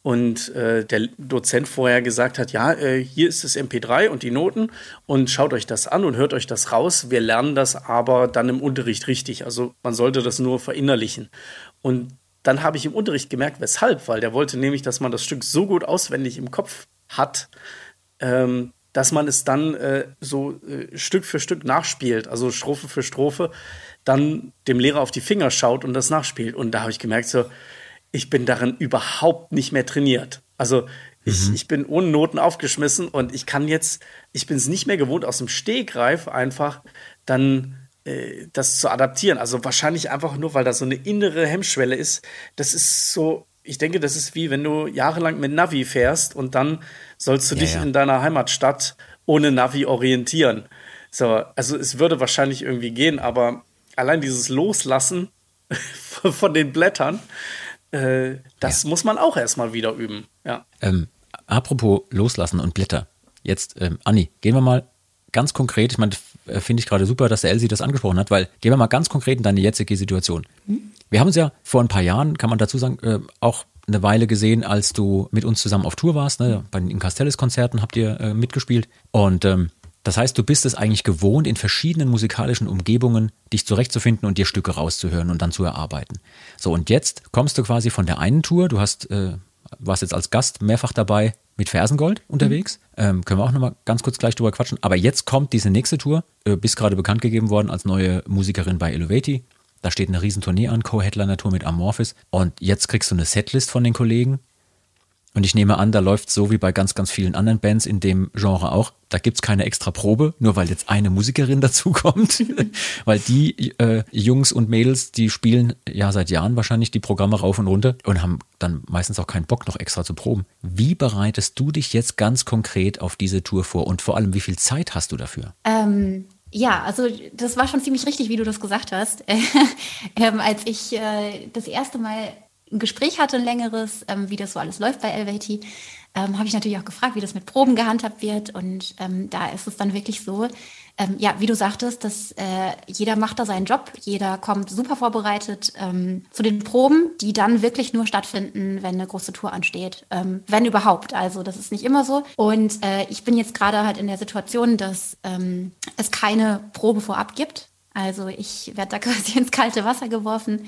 und äh, der Dozent vorher gesagt hat, ja, äh, hier ist das MP3 und die Noten und schaut euch das an und hört euch das raus. Wir lernen das aber dann im Unterricht richtig. Also man sollte das nur verinnerlichen. Und dann habe ich im Unterricht gemerkt, weshalb, weil der wollte nämlich, dass man das Stück so gut auswendig im Kopf hat, ähm, dass man es dann äh, so äh, Stück für Stück nachspielt, also Strophe für Strophe, dann dem Lehrer auf die Finger schaut und das nachspielt. Und da habe ich gemerkt, so, ich bin darin überhaupt nicht mehr trainiert. Also ich, ich bin ohne Noten aufgeschmissen und ich kann jetzt, ich bin es nicht mehr gewohnt, aus dem Stegreif einfach dann äh, das zu adaptieren. Also wahrscheinlich einfach nur, weil da so eine innere Hemmschwelle ist. Das ist so, ich denke, das ist wie wenn du jahrelang mit Navi fährst und dann sollst du Ja, dich ja. in deiner Heimatstadt ohne Navi orientieren. So, also es würde wahrscheinlich irgendwie gehen, aber allein dieses Loslassen von den Blättern, äh, das muss man auch erstmal wieder üben. Ja. Ähm, apropos Loslassen und Blätter. Jetzt, ähm, Anni, gehen wir mal ganz konkret, ich meine, äh, finde ich gerade super, dass der Elsie das angesprochen hat, weil gehen wir mal ganz konkret in deine jetzige Situation. Wir haben uns ja vor ein paar Jahren, kann man dazu sagen, äh, auch eine Weile gesehen, als du mit uns zusammen auf Tour warst. Ne? Bei den Castells-Konzerten habt ihr äh, mitgespielt. Und ähm, das heißt, du bist es eigentlich gewohnt, in verschiedenen musikalischen Umgebungen dich zurechtzufinden und dir Stücke rauszuhören und dann zu erarbeiten. So, und jetzt kommst du quasi von der einen Tour, du hast, äh, warst jetzt als Gast mehrfach dabei mit Fersengold unterwegs. Ähm, können wir auch nochmal ganz kurz gleich drüber quatschen. Aber jetzt kommt diese nächste Tour, äh, bist gerade bekannt gegeben worden als neue Musikerin bei Elevati. Da steht eine Riesentournee an, Co-Headliner-Tour mit Amorphis. Und jetzt kriegst du eine Setlist von den Kollegen. Und ich nehme an, da läuft so wie bei ganz, ganz vielen anderen Bands in dem Genre auch. Da gibt's keine extra Probe, nur weil jetzt eine Musikerin dazukommt. weil die äh, Jungs und Mädels, die spielen ja seit Jahren wahrscheinlich die Programme rauf und runter und haben dann meistens auch keinen Bock, noch extra zu proben. Wie bereitest du dich jetzt ganz konkret auf diese Tour vor und vor allem, wie viel Zeit hast du dafür? Ähm, ja, also das war schon ziemlich richtig, wie du das gesagt hast. ähm, als ich äh, das erste Mal ein Gespräch hatte, ein längeres, ähm, wie das so alles läuft bei LVT, ähm, habe ich natürlich auch gefragt, wie das mit Proben gehandhabt wird. Und ähm, da ist es dann wirklich so, ähm, ja, wie du sagtest, dass äh, jeder macht da seinen Job, jeder kommt super vorbereitet ähm, zu den Proben, die dann wirklich nur stattfinden, wenn eine große Tour ansteht, ähm, wenn überhaupt. Also das ist nicht immer so. Und äh, ich bin jetzt gerade halt in der Situation, dass ähm, es keine Probe vorab gibt. Also ich werde da quasi ins kalte Wasser geworfen.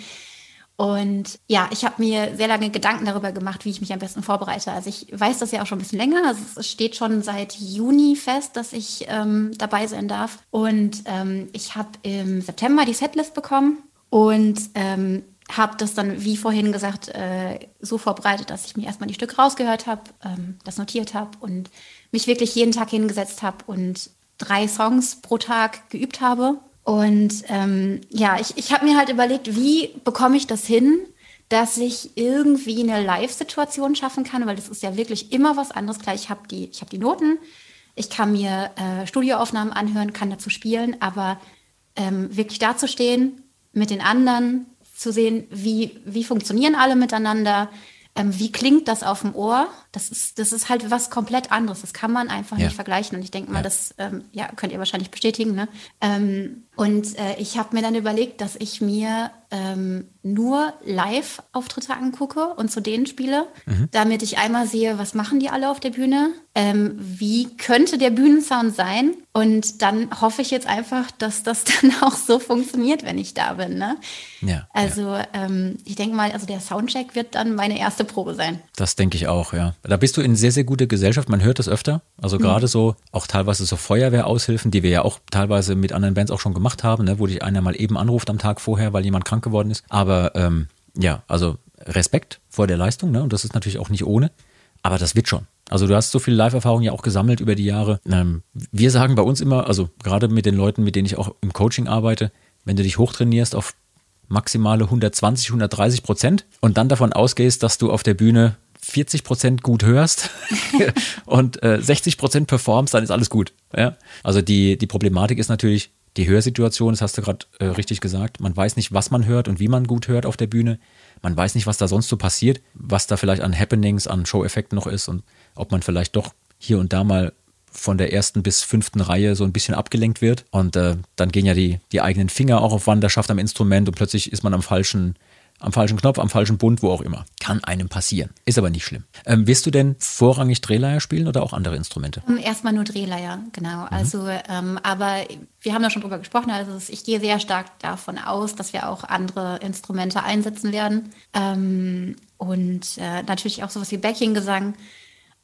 Und ja, ich habe mir sehr lange Gedanken darüber gemacht, wie ich mich am besten vorbereite. Also ich weiß das ja auch schon ein bisschen länger. Also es steht schon seit Juni fest, dass ich ähm, dabei sein darf. Und ähm, ich habe im September die Setlist bekommen und ähm, habe das dann, wie vorhin gesagt, äh, so vorbereitet, dass ich mir erstmal die Stücke rausgehört habe, ähm, das notiert habe und mich wirklich jeden Tag hingesetzt habe und drei Songs pro Tag geübt habe. Und ähm, ja, ich, ich habe mir halt überlegt, wie bekomme ich das hin, dass ich irgendwie eine Live-Situation schaffen kann, weil das ist ja wirklich immer was anderes. Klar, ich habe die, ich hab die Noten, ich kann mir äh, Studioaufnahmen anhören, kann dazu spielen, aber ähm, wirklich dazustehen, mit den anderen zu sehen, wie, wie funktionieren alle miteinander, ähm, wie klingt das auf dem Ohr, das ist, das ist halt was komplett anderes. Das kann man einfach Ja. nicht vergleichen. Und ich denke mal, Ja. das ähm, ja, könnt ihr wahrscheinlich bestätigen. Ne? Ähm, und äh, ich habe mir dann überlegt, dass ich mir ähm, nur Live-Auftritte angucke und zu denen spiele, Mhm. damit ich einmal sehe, was machen die alle auf der Bühne, ähm, wie könnte der Bühnensound sein. Und dann hoffe ich jetzt einfach, dass das dann auch so funktioniert, wenn ich da bin. Ne? Ja, Also ähm, ich denke mal, also der Soundcheck wird dann meine erste Probe sein. Das denke ich auch, ja. Da bist du in sehr, sehr guter Gesellschaft. Man hört das öfter. Also gerade so, auch teilweise so Feuerwehraushilfen, die wir ja auch teilweise mit anderen Bands auch schon gemacht haben, ne, wo dich einer mal eben anruft am Tag vorher, weil jemand krank geworden ist. Aber ähm, ja, also Respekt vor der Leistung, ne? Und das ist natürlich auch nicht ohne. Aber das wird schon. Also du hast so viel Live-Erfahrung ja auch gesammelt über die Jahre. Ähm, wir sagen bei uns immer, also gerade mit den Leuten, mit denen ich auch im Coaching arbeite, wenn du dich hochtrainierst auf maximale 120, 130 Prozent und dann davon ausgehst, dass du auf der Bühne 40 Prozent gut hörst und äh, 60 Prozent performst, dann ist alles gut. Ja? Also die, die Problematik ist natürlich die Hörsituation, das hast du gerade äh, richtig gesagt. Man weiß nicht, was man hört und wie man gut hört auf der Bühne. Man weiß nicht, was da sonst so passiert, was da vielleicht an Happenings, an Show-Effekten noch ist und ob man vielleicht doch hier und da mal von der ersten bis fünften Reihe so ein bisschen abgelenkt wird. Und äh, dann gehen ja die, die eigenen Finger auch auf Wanderschaft am Instrument und plötzlich ist man am falschen, am falschen Knopf, am falschen Bund, wo auch immer. Kann einem passieren. Ist aber nicht schlimm. Ähm, wirst du denn vorrangig Drehleier spielen oder auch andere Instrumente? Ähm, Erstmal nur Drehleier, genau. Also, ähm, aber wir haben da schon drüber gesprochen. Also ich gehe sehr stark davon aus, dass wir auch andere Instrumente einsetzen werden. Ähm, und äh, natürlich auch sowas wie Backing-Gesang.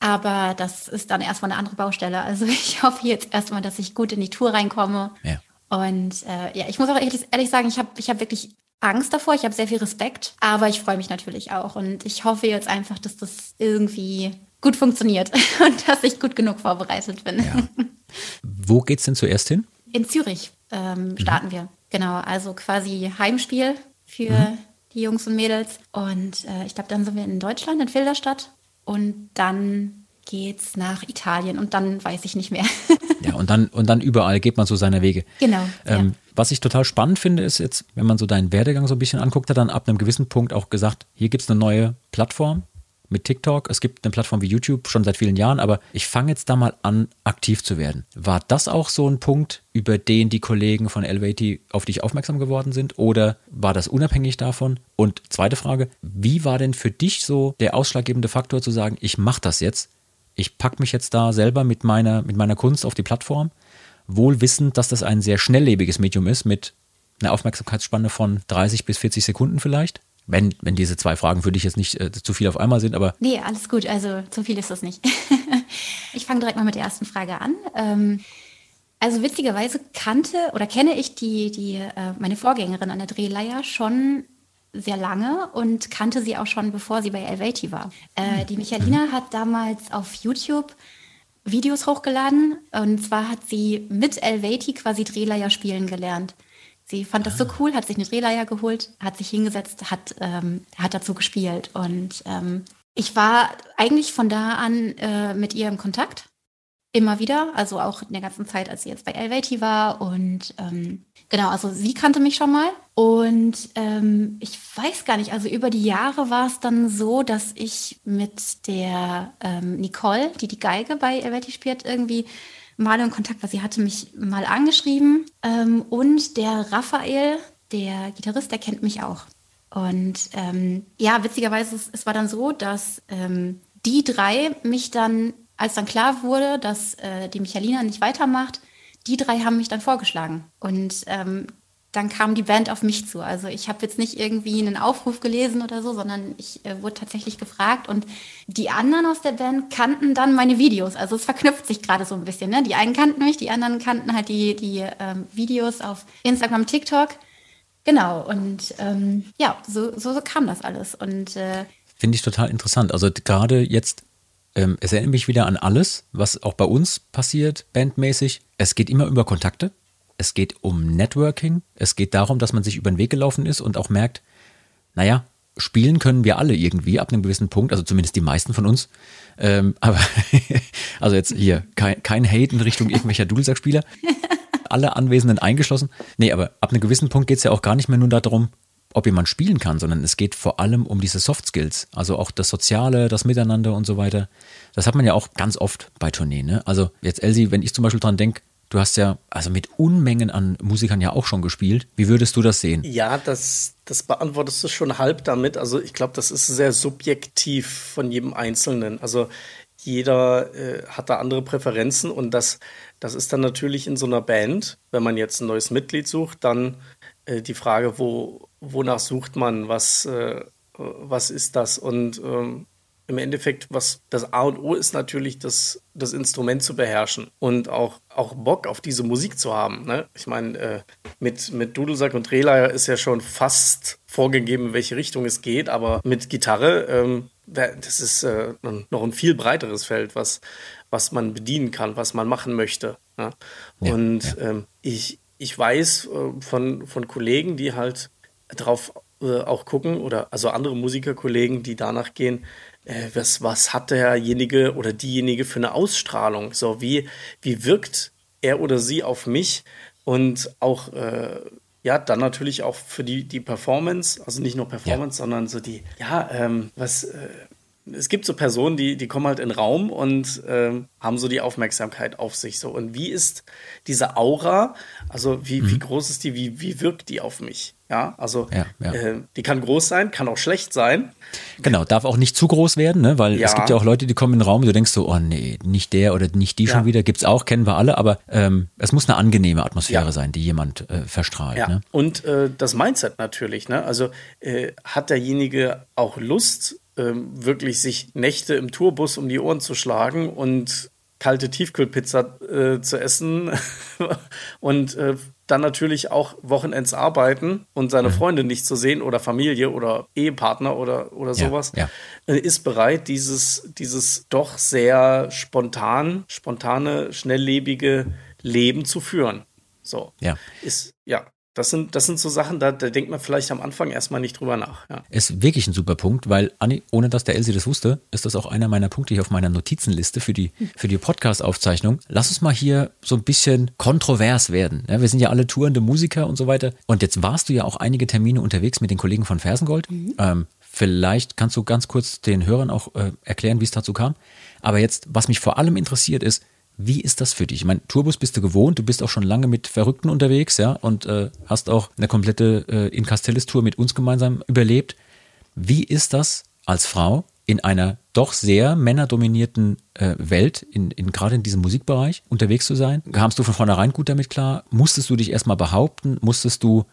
Aber das ist dann erstmal eine andere Baustelle. Also ich hoffe jetzt erstmal, dass ich gut in die Tour reinkomme. Ja. Und äh, ja, ich muss auch ehrlich, ehrlich sagen, ich habe ich hab wirklich Angst davor, ich habe sehr viel Respekt, aber ich freue mich natürlich auch. Und ich hoffe jetzt einfach, dass das irgendwie gut funktioniert und dass ich gut genug vorbereitet bin. Ja. Wo geht's denn zuerst hin? In Zürich ähm, starten wir. Genau, also quasi Heimspiel für die Jungs und Mädels. Und äh, ich glaube, dann sind wir in Deutschland, in Filderstadt. Und dann geht's nach Italien und dann weiß ich nicht mehr. ja, und dann, und dann überall geht man so seine Wege. Genau. Ähm, ja. Was ich total spannend finde, ist jetzt, wenn man so deinen Werdegang so ein bisschen anguckt, hat dann ab einem gewissen Punkt auch gesagt, hier gibt es eine neue Plattform mit TikTok. Es gibt eine Plattform wie YouTube schon seit vielen Jahren, aber ich fange jetzt da mal an, aktiv zu werden. War das auch so ein Punkt, über den die Kollegen von Elevaty auf dich aufmerksam geworden sind oder war das unabhängig davon? Und zweite Frage, wie war denn für dich so der ausschlaggebende Faktor zu sagen, ich mache das jetzt? Ich packe mich jetzt da selber mit meiner, mit meiner Kunst auf die Plattform, wohl wissend, dass das ein sehr schnelllebiges Medium ist mit einer Aufmerksamkeitsspanne von 30 bis 40 Sekunden vielleicht? Wenn, wenn diese zwei Fragen für dich jetzt nicht äh, zu viel auf einmal sind, aber. Nee, alles gut. Also zu viel ist das nicht. ich fange direkt mal mit der ersten Frage an. Ähm, also witzigerweise kannte oder kenne ich die, die, äh, meine Vorgängerin an der Drehleier schon sehr lange und kannte sie auch schon, bevor sie bei Elvati war. Äh, die Michalina hat damals auf YouTube Videos hochgeladen und zwar hat sie mit Elvati quasi Drehleier spielen gelernt. Sie fand das so cool, hat sich eine Drehleier geholt, hat sich hingesetzt, hat, ähm, hat dazu gespielt. Und ähm, ich war eigentlich von da an äh, mit ihr im Kontakt. Immer wieder, also auch in der ganzen Zeit, als sie jetzt bei Elvati war. Und ähm, genau, also sie kannte mich schon mal. Und ähm, ich weiß gar nicht, also über die Jahre war es dann so, dass ich mit der ähm, Nicole, die die Geige bei Elvati spielt, irgendwie mal in Kontakt war. Sie hatte mich mal angeschrieben ähm, und der Raphael, der Gitarrist, der kennt mich auch. Und ähm, ja, witzigerweise, es, es, war dann so, dass ähm, die drei mich dann, als dann klar wurde, dass äh, die Michalina nicht weitermacht, die drei haben mich dann vorgeschlagen. Und ähm, dann kam die Band auf mich zu. Also ich habe jetzt nicht irgendwie einen Aufruf gelesen oder so, sondern ich äh, wurde tatsächlich gefragt und die anderen aus der Band kannten dann meine Videos. Also es verknüpft sich gerade so ein bisschen. Ne? Die einen kannten mich, die anderen kannten halt die, die ähm, Videos auf Instagram, TikTok. Genau, und ähm, ja, so, so, so, kam das alles. Und äh, finde ich total interessant. Also gerade jetzt, ähm, es erinnert mich wieder an alles, was auch bei uns passiert, bandmäßig. Es geht immer über Kontakte es geht um Networking. Es geht darum, dass man sich über den Weg gelaufen ist und auch merkt, naja, spielen können wir alle irgendwie ab einem gewissen Punkt, also zumindest die meisten von uns. Ähm, aber also jetzt hier kein, kein Hate in Richtung irgendwelcher Dudelsackspieler. Alle Anwesenden eingeschlossen. Nee, aber ab einem gewissen Punkt geht es ja auch gar nicht mehr nur darum, ob jemand spielen kann, sondern es geht vor allem um diese Soft Skills, also auch das Soziale, das Miteinander und so weiter. Das hat man ja auch ganz oft bei Tourneen. Ne? Also jetzt Elsie, wenn ich zum Beispiel dran denke, Du hast ja also mit Unmengen an Musikern ja auch schon gespielt. Wie würdest du das sehen? Ja, das, das beantwortest du schon halb damit. Also ich glaube, das ist sehr subjektiv von jedem Einzelnen. Also jeder äh, hat da andere Präferenzen und das, das ist dann natürlich in so einer Band, wenn man jetzt ein neues Mitglied sucht, dann äh, die Frage, wo, wonach sucht man, was, äh, was ist das? Und ähm, im Endeffekt, was das A und O ist natürlich, das, das Instrument zu beherrschen und auch, auch Bock auf diese Musik zu haben. Ne? Ich meine, äh, mit, mit Dudelsack und Drehleier ist ja schon fast vorgegeben, in welche Richtung es geht, aber mit Gitarre, ähm, das ist äh, noch ein viel breiteres Feld, was, was man bedienen kann, was man machen möchte. Ne? Ja, und ja. Ähm, ich, ich weiß äh, von, von Kollegen, die halt drauf äh, auch gucken oder also andere Musikerkollegen, die danach gehen, äh, was, was hat derjenige oder diejenige für eine Ausstrahlung? So, wie, wie wirkt er oder sie auf mich? Und auch, ja, dann natürlich auch für die, die Performance, also nicht nur Performance, ja. sondern so die, ja, ähm, was, es gibt so Personen, die, die kommen halt in den Raum und ähm, haben so die Aufmerksamkeit auf sich. So. Und wie ist diese Aura? Also wie, mhm. wie groß ist die, wie, wie wirkt die auf mich? Ja, also ja, ja. Äh, die kann groß sein, kann auch schlecht sein. Genau, darf auch nicht zu groß werden, ne? weil ja. es gibt ja auch Leute, die kommen in den Raum und du denkst so, oh nee, nicht der oder nicht die schon wieder, gibt's auch, kennen wir alle, aber ähm, es muss eine angenehme Atmosphäre sein, die jemand äh, verstrahlt. Ja. Ne? Und äh, das Mindset natürlich, ne? also äh, hat derjenige auch Lust, ähm, wirklich sich Nächte im Tourbus um die Ohren zu schlagen und kalte Tiefkühlpizza äh, zu essen und äh, dann natürlich auch Wochenends arbeiten und seine mhm. Freunde nicht zu sehen oder Familie oder Ehepartner oder, oder sowas, ja, ja. Äh, ist bereit, dieses, dieses doch sehr spontan, spontane, schnelllebige Leben zu führen. So. Ja. Ist, ja. Das sind, das sind so Sachen, da, da denkt man vielleicht am Anfang erstmal nicht drüber nach. Ja. Ist wirklich ein super Punkt, weil, Anni, ohne dass der Elsie das wusste, ist das auch einer meiner Punkte hier auf meiner Notizenliste für die, für die Podcast-Aufzeichnung. Lass uns mal hier so ein bisschen kontrovers werden. Ja, wir sind ja alle tourende Musiker und so weiter. Und jetzt warst du ja auch einige Termine unterwegs mit den Kollegen von Fersengold. Ähm, vielleicht kannst du ganz kurz den Hörern auch äh, erklären, wie es dazu kam. Aber jetzt, was mich vor allem interessiert ist, wie ist das für dich? Ich meine, Tourbus bist du gewohnt, du bist auch schon lange mit Verrückten unterwegs, ja, und äh, hast auch eine komplette äh, In Castellis-Tour mit uns gemeinsam überlebt. Wie ist das als Frau in einer doch sehr männerdominierten äh, Welt, in, in, gerade in diesem Musikbereich, unterwegs zu sein? Kamst du von vornherein gut damit klar? Musstest du dich erstmal behaupten? Musstest du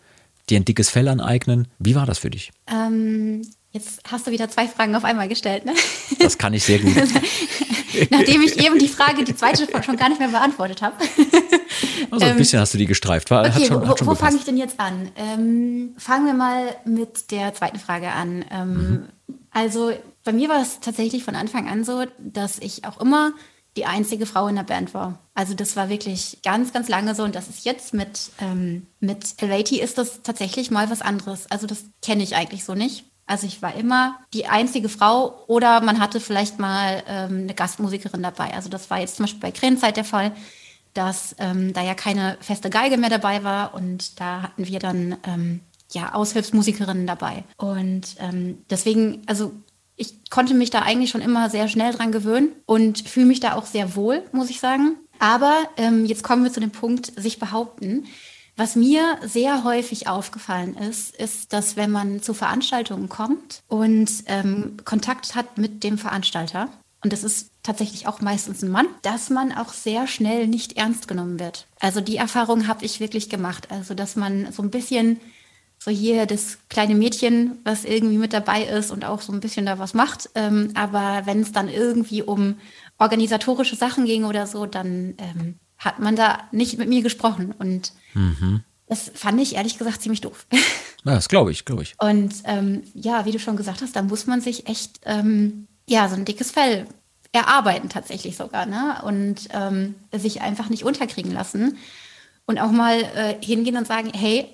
dir ein dickes Fell aneignen? Wie war das für dich? Ähm, jetzt hast du wieder zwei Fragen auf einmal gestellt, ne? Das kann ich sehr gut. Nachdem ich eben die Frage, die zweite schon gar nicht mehr beantwortet habe. Also ein bisschen hast du die gestreift. War, Okay, schon, wo, wo fange ich denn jetzt an? Ähm, fangen wir mal mit der zweiten Frage an. Ähm, Also bei mir war es tatsächlich von Anfang an so, dass ich auch immer die einzige Frau in der Band war. Also das war wirklich ganz, ganz lange so und das ist jetzt mit, ähm, mit Helveti ist das tatsächlich mal was anderes. Also das kenne ich eigentlich so nicht. Also ich war immer die einzige Frau oder man hatte vielleicht mal ähm, eine Gastmusikerin dabei. Also das war jetzt zum Beispiel bei Krähenzeit der Fall dass ähm, da ja keine feste Geige mehr dabei war und da hatten wir dann ähm, ja Aushilfsmusikerinnen dabei. Und ähm, deswegen, also ich konnte mich da eigentlich schon immer sehr schnell dran gewöhnen und fühle mich da auch sehr wohl, muss ich sagen. Aber ähm, jetzt kommen wir zu dem Punkt, sich behaupten. Was mir sehr häufig aufgefallen ist, ist, dass wenn man zu Veranstaltungen kommt und ähm, Kontakt hat mit dem Veranstalter, und das ist tatsächlich auch meistens ein Mann, dass man auch sehr schnell nicht ernst genommen wird. Also die Erfahrung habe ich wirklich gemacht. Also dass man so ein bisschen so hier das kleine Mädchen, was irgendwie mit dabei ist und auch so ein bisschen da was macht. Ähm, aber wenn es dann irgendwie um organisatorische Sachen ging oder so, dann ähm, hat man da nicht mit mir gesprochen. Und das fand ich ehrlich gesagt ziemlich doof. Ja, das glaube ich, glaube ich. Und ähm, ja, wie du schon gesagt hast, da muss man sich echt ähm, ja so ein dickes Fell erarbeiten tatsächlich sogar, ne? Und ähm, sich einfach nicht unterkriegen lassen und auch mal äh, hingehen und sagen, hey,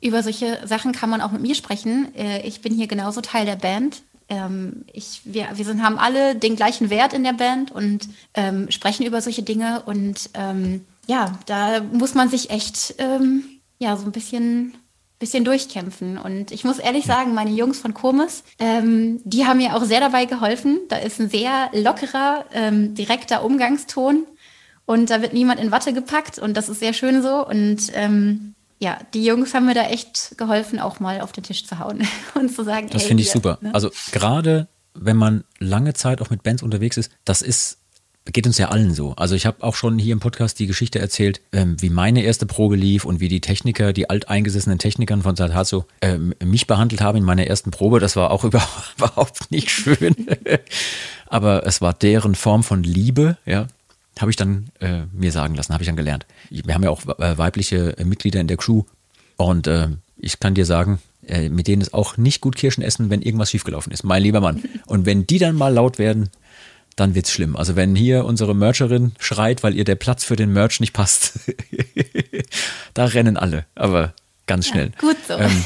über solche Sachen kann man auch mit mir sprechen. Äh, ich bin hier genauso Teil der Band. Ähm, ich, wir wir sind, haben alle den gleichen Wert in der Band und ähm, sprechen über solche Dinge. Und ähm, ja, da muss man sich echt ähm, ja so ein bisschen bisschen durchkämpfen. Und ich muss ehrlich sagen, meine Jungs von Komis, ähm, die haben mir auch sehr dabei geholfen. Da ist ein sehr lockerer, ähm, direkter Umgangston und da wird niemand in Watte gepackt und das ist sehr schön so. Und ähm, ja, die Jungs haben mir da echt geholfen, auch mal auf den Tisch zu hauen und zu sagen, Das finde ich super. ne? Also gerade wenn man lange Zeit auch mit Bands unterwegs ist, das ist geht uns ja allen so. Also ich habe auch schon hier im Podcast die Geschichte erzählt, ähm, wie meine erste Probe lief und wie die Techniker, die alteingesessenen Technikern von Saltazo ähm, mich behandelt haben in meiner ersten Probe. Das war auch überhaupt nicht schön. Aber es war deren Form von Liebe, ja. Habe ich dann äh, mir sagen lassen, habe ich dann gelernt. Wir haben ja auch äh, weibliche äh, Mitglieder in der Crew und äh, ich kann dir sagen, äh, mit denen ist auch nicht gut Kirschen essen, wenn irgendwas schiefgelaufen ist, mein lieber Mann. Und wenn die dann mal laut werden, dann wird's schlimm. Also wenn hier unsere Mercherin schreit, weil ihr der Platz für den Merch nicht passt, da rennen alle, aber ganz schnell. Gut so. Ähm,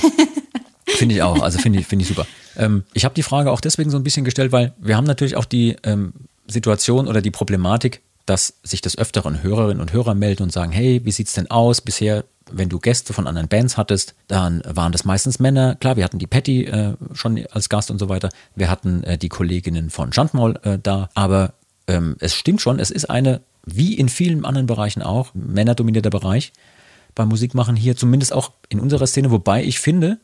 Finde ich auch, also finde ich, finde ich super. Ähm, ich habe die Frage auch deswegen so ein bisschen gestellt, weil wir haben natürlich auch die ähm, Situation oder die Problematik, dass sich des Öfteren Hörerinnen und Hörer melden und sagen, hey, wie sieht's denn aus? Bisher, wenn du Gäste von anderen Bands hattest, dann waren das meistens Männer. Klar, wir hatten die Patty äh, schon als Gast und so weiter. Wir hatten äh, die Kolleginnen von Schandmaul äh, da. Aber ähm, es stimmt schon, es ist eine, wie in vielen anderen Bereichen auch, männerdominierter Bereich beim Musikmachen hier, zumindest auch in unserer Szene, wobei ich finde,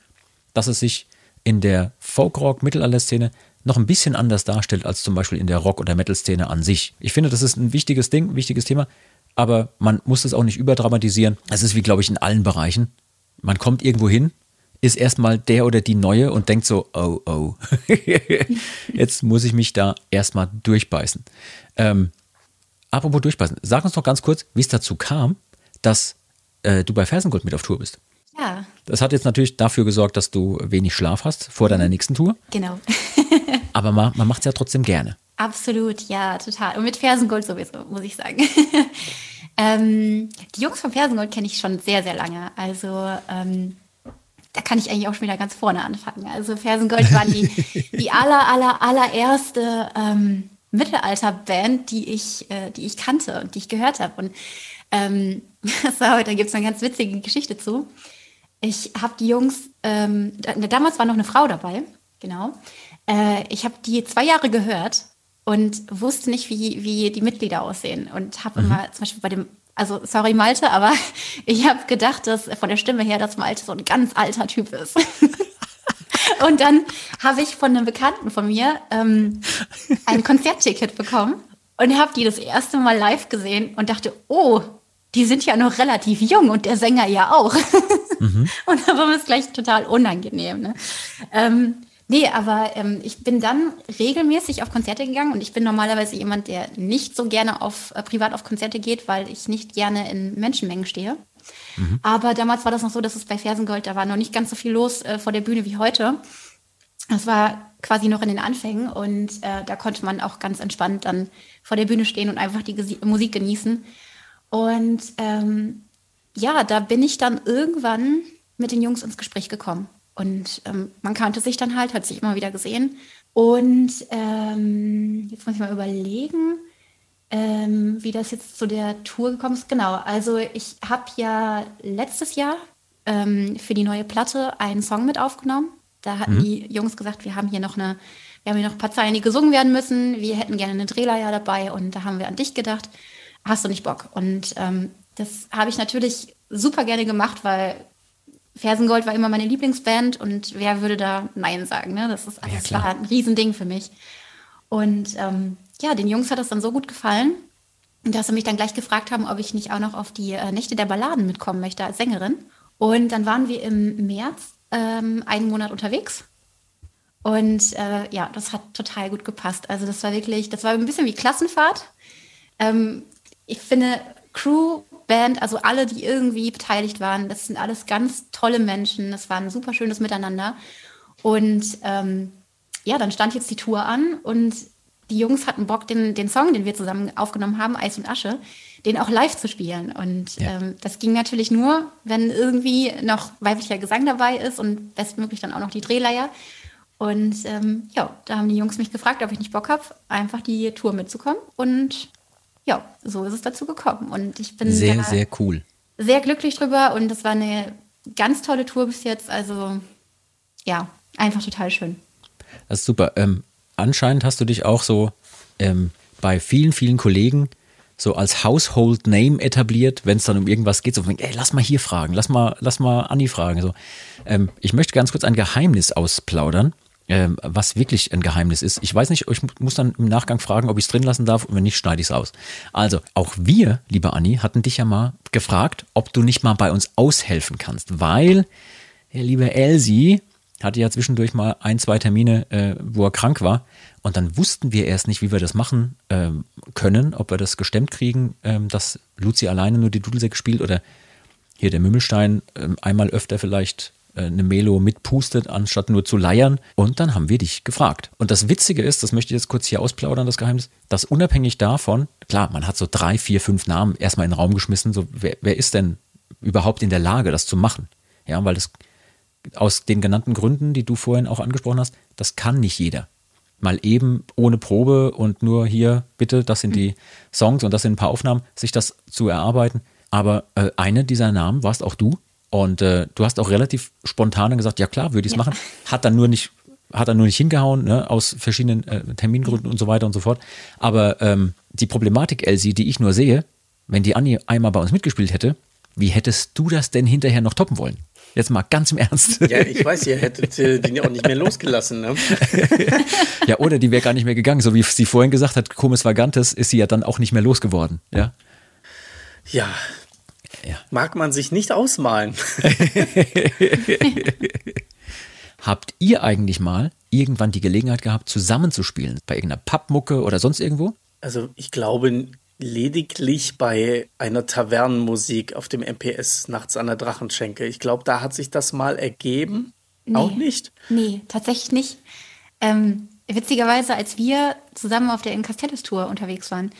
dass es sich in der Folk-Rock-Mittelalter-Szene noch ein bisschen anders darstellt als zum Beispiel in der Rock- oder Metal-Szene an sich. Ich finde, das ist ein wichtiges Ding, ein wichtiges Thema, aber man muss es auch nicht überdramatisieren. Es ist wie, glaube ich, in allen Bereichen. Man kommt irgendwo hin, ist erstmal der oder die Neue und denkt so, oh, oh, jetzt muss ich mich da erstmal durchbeißen. Ähm, apropos durchbeißen, sag uns doch ganz kurz, wie es dazu kam, dass äh, du bei Fersengold mit auf Tour bist. ja, Das hat jetzt natürlich dafür gesorgt, dass du wenig Schlaf hast vor deiner nächsten Tour, genau. aber man, man macht es ja trotzdem gerne. Absolut, ja, total. Und mit Fersengold sowieso, muss ich sagen. Ähm, die Jungs vom Fersengold kenne ich schon sehr, sehr lange. Also ähm, da kann ich eigentlich auch schon wieder ganz vorne anfangen. Also Fersengold waren die, die aller, aller, allererste ähm, Mittelalterband, die ich, äh, die ich kannte und die ich gehört habe. Und ähm, so, da gibt es eine ganz witzige Geschichte zu. Ich habe die Jungs, ähm, da, damals war noch eine Frau dabei, genau. Äh, ich habe die zwei Jahre gehört und wusste nicht, wie, wie die Mitglieder aussehen. Und habe mhm. immer zum Beispiel bei dem, also sorry Malte, aber ich habe gedacht, dass von der Stimme her, dass Malte so ein ganz alter Typ ist. und dann habe ich von einem Bekannten von mir ähm, ein Konzertticket bekommen und habe die das erste Mal live gesehen und dachte, oh, die sind ja noch relativ jung und der Sänger ja auch. Mhm. und da war es gleich total unangenehm. Ne? Ähm, nee, aber ähm, ich bin dann regelmäßig auf Konzerte gegangen und ich bin normalerweise jemand, der nicht so gerne auf äh, privat auf Konzerte geht, weil ich nicht gerne in Menschenmengen stehe. Mhm. Aber damals war das noch so, dass es bei Fersengold, da war noch nicht ganz so viel los äh, vor der Bühne wie heute. Das war quasi noch in den Anfängen und äh, da konnte man auch ganz entspannt dann vor der Bühne stehen und einfach die Gesi Musik genießen. Und ähm, ja, da bin ich dann irgendwann mit den Jungs ins Gespräch gekommen. Und ähm, man kannte sich dann halt, hat sich immer wieder gesehen. Und ähm, jetzt muss ich mal überlegen, ähm, wie das jetzt zu der Tour gekommen ist. Genau, also ich habe ja letztes Jahr ähm, für die neue Platte einen Song mit aufgenommen. Da hatten mhm. die Jungs gesagt, wir haben hier noch eine, wir haben hier noch ein paar Zeilen, die gesungen werden müssen. Wir hätten gerne eine Drehleier dabei und da haben wir an dich gedacht hast du nicht Bock? Und ähm, das habe ich natürlich super gerne gemacht, weil Fersengold war immer meine Lieblingsband und wer würde da Nein sagen? Ne? Das, ist, also, ja, war ein Riesending für mich. Und ähm, ja, den Jungs hat das dann so gut gefallen, dass sie mich dann gleich gefragt haben, ob ich nicht auch noch auf die äh, Nächte der Balladen mitkommen möchte als Sängerin. Und dann waren wir im März ähm, einen Monat unterwegs. Und äh, ja, das hat total gut gepasst. Also das war wirklich, das war ein bisschen wie Klassenfahrt. Ähm, ich finde, Crew, Band, also alle, die irgendwie beteiligt waren, das sind alles ganz tolle Menschen. Das war ein super schönes Miteinander. Und ähm, ja, dann stand jetzt die Tour an und die Jungs hatten Bock, den, den Song, den wir zusammen aufgenommen haben, Eis und Asche, den auch live zu spielen. Und ja. ähm, das ging natürlich nur, wenn irgendwie noch weiblicher Gesang dabei ist und bestmöglich dann auch noch die Drehleier. Und ähm, ja, da haben die Jungs mich gefragt, ob ich nicht Bock habe, einfach die Tour mitzukommen. Und ja, so ist es dazu gekommen. Und ich bin sehr, sehr cool. Sehr glücklich drüber und das war eine ganz tolle Tour bis jetzt. Also ja, einfach total schön. Das ist super. Ähm, anscheinend hast du dich auch so ähm, bei vielen, vielen Kollegen so als Household Name etabliert, wenn es dann um irgendwas geht, so ey, lass mal hier fragen, lass mal, lass mal Anni fragen. So. Ähm, ich möchte ganz kurz ein Geheimnis ausplaudern ähm, was wirklich ein Geheimnis ist. Ich weiß nicht, ich muss dann im Nachgang fragen, ob ich es drin lassen darf und wenn nicht, schneide ich es aus. Also, auch wir, liebe Anni, hatten dich ja mal gefragt, ob du nicht mal bei uns aushelfen kannst, weil, der liebe Elsie hatte ja zwischendurch mal ein, zwei Termine, äh, wo er krank war und dann wussten wir erst nicht, wie wir das machen ähm, können, ob wir das gestemmt kriegen, ähm, dass Luzi alleine nur die Dudelsäcke spielt oder hier der Mümmelstein ähm, einmal öfter vielleicht eine Melo mitpustet, anstatt nur zu leiern. Und dann haben wir dich gefragt. Und das Witzige ist, das möchte ich jetzt kurz hier ausplaudern, das Geheimnis, dass unabhängig davon, klar, man hat so drei, vier, fünf Namen erstmal in den Raum geschmissen, so wer, wer ist denn überhaupt in der Lage, das zu machen? Ja, weil das aus den genannten Gründen, die du vorhin auch angesprochen hast, das kann nicht jeder. Mal eben ohne Probe und nur hier, bitte, das sind die Songs und das sind ein paar Aufnahmen, sich das zu erarbeiten. Aber äh, eine dieser Namen warst auch du, und äh, du hast auch relativ spontan gesagt, ja klar, würde ich es ja. machen. Hat dann nur nicht, hat dann nur nicht hingehauen, ne, aus verschiedenen äh, Termingründen und so weiter und so fort. Aber ähm, die Problematik, Elsie, die ich nur sehe, wenn die Anni einmal bei uns mitgespielt hätte, wie hättest du das denn hinterher noch toppen wollen? Jetzt mal ganz im Ernst. Ja, ich weiß, ihr hättet äh, die auch nicht mehr losgelassen. Ne? ja, oder die wäre gar nicht mehr gegangen. So wie sie vorhin gesagt hat, Comes Vagantes, ist sie ja dann auch nicht mehr losgeworden. Ja, ja ja. Mag man sich nicht ausmalen. Habt ihr eigentlich mal irgendwann die Gelegenheit gehabt, zusammenzuspielen? Bei irgendeiner Pappmucke oder sonst irgendwo? Also ich glaube lediglich bei einer Tavernenmusik auf dem MPS nachts an der Drachenschenke. Ich glaube, da hat sich das mal ergeben. Nee, Auch nicht? Nee, tatsächlich nicht. Ähm, witzigerweise, als wir zusammen auf der Incastellus-Tour unterwegs waren,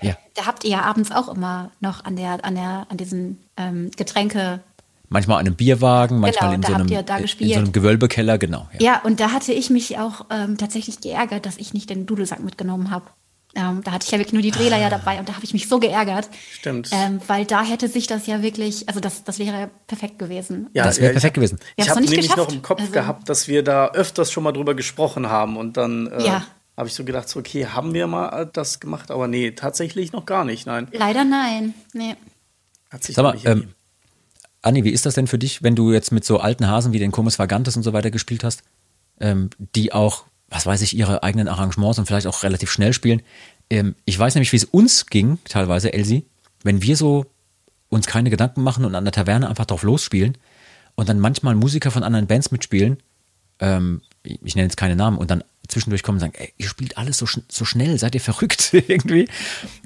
Ja. Da habt ihr ja abends auch immer noch an der, an der, an diesen ähm, Getränke. Manchmal an einem Bierwagen, manchmal Genau, in, so einem, in so einem Gewölbekeller, genau. Ja. Ja, und da hatte ich mich auch ähm, tatsächlich geärgert, dass ich nicht den Dudelsack mitgenommen habe. Ähm, da hatte ich ja wirklich nur die Drehler ja dabei und da habe ich mich so geärgert. Stimmt. Ähm, weil da hätte sich das ja wirklich, also das, das wäre perfekt gewesen. Ja, Das wäre perfekt gewesen. Ich habe noch nämlich noch geschafft. im Kopf Also- gehabt, dass wir da öfters schon mal drüber gesprochen haben und dann äh, Ja. Habe ich so gedacht, so, okay, haben wir mal äh, das gemacht, aber nee, tatsächlich noch gar nicht, nein. Leider nein. Nee. Hat sich Sag mal, ähm. Anni, wie ist das denn für dich, wenn du jetzt mit so alten Hasen wie den Comus Vagantes und so weiter gespielt hast, ähm, die auch, was weiß ich, ihre eigenen Arrangements und vielleicht auch relativ schnell spielen? Ähm, ich weiß nämlich, wie es uns ging, teilweise, Elsie, wenn wir so uns keine Gedanken machen und an der Taverne einfach drauf losspielen und dann manchmal Musiker von anderen Bands mitspielen, ähm, ich nenne jetzt keine Namen, und dann zwischendurch kommen und sagen, ey, ihr spielt alles so, schn so schnell, seid ihr verrückt irgendwie?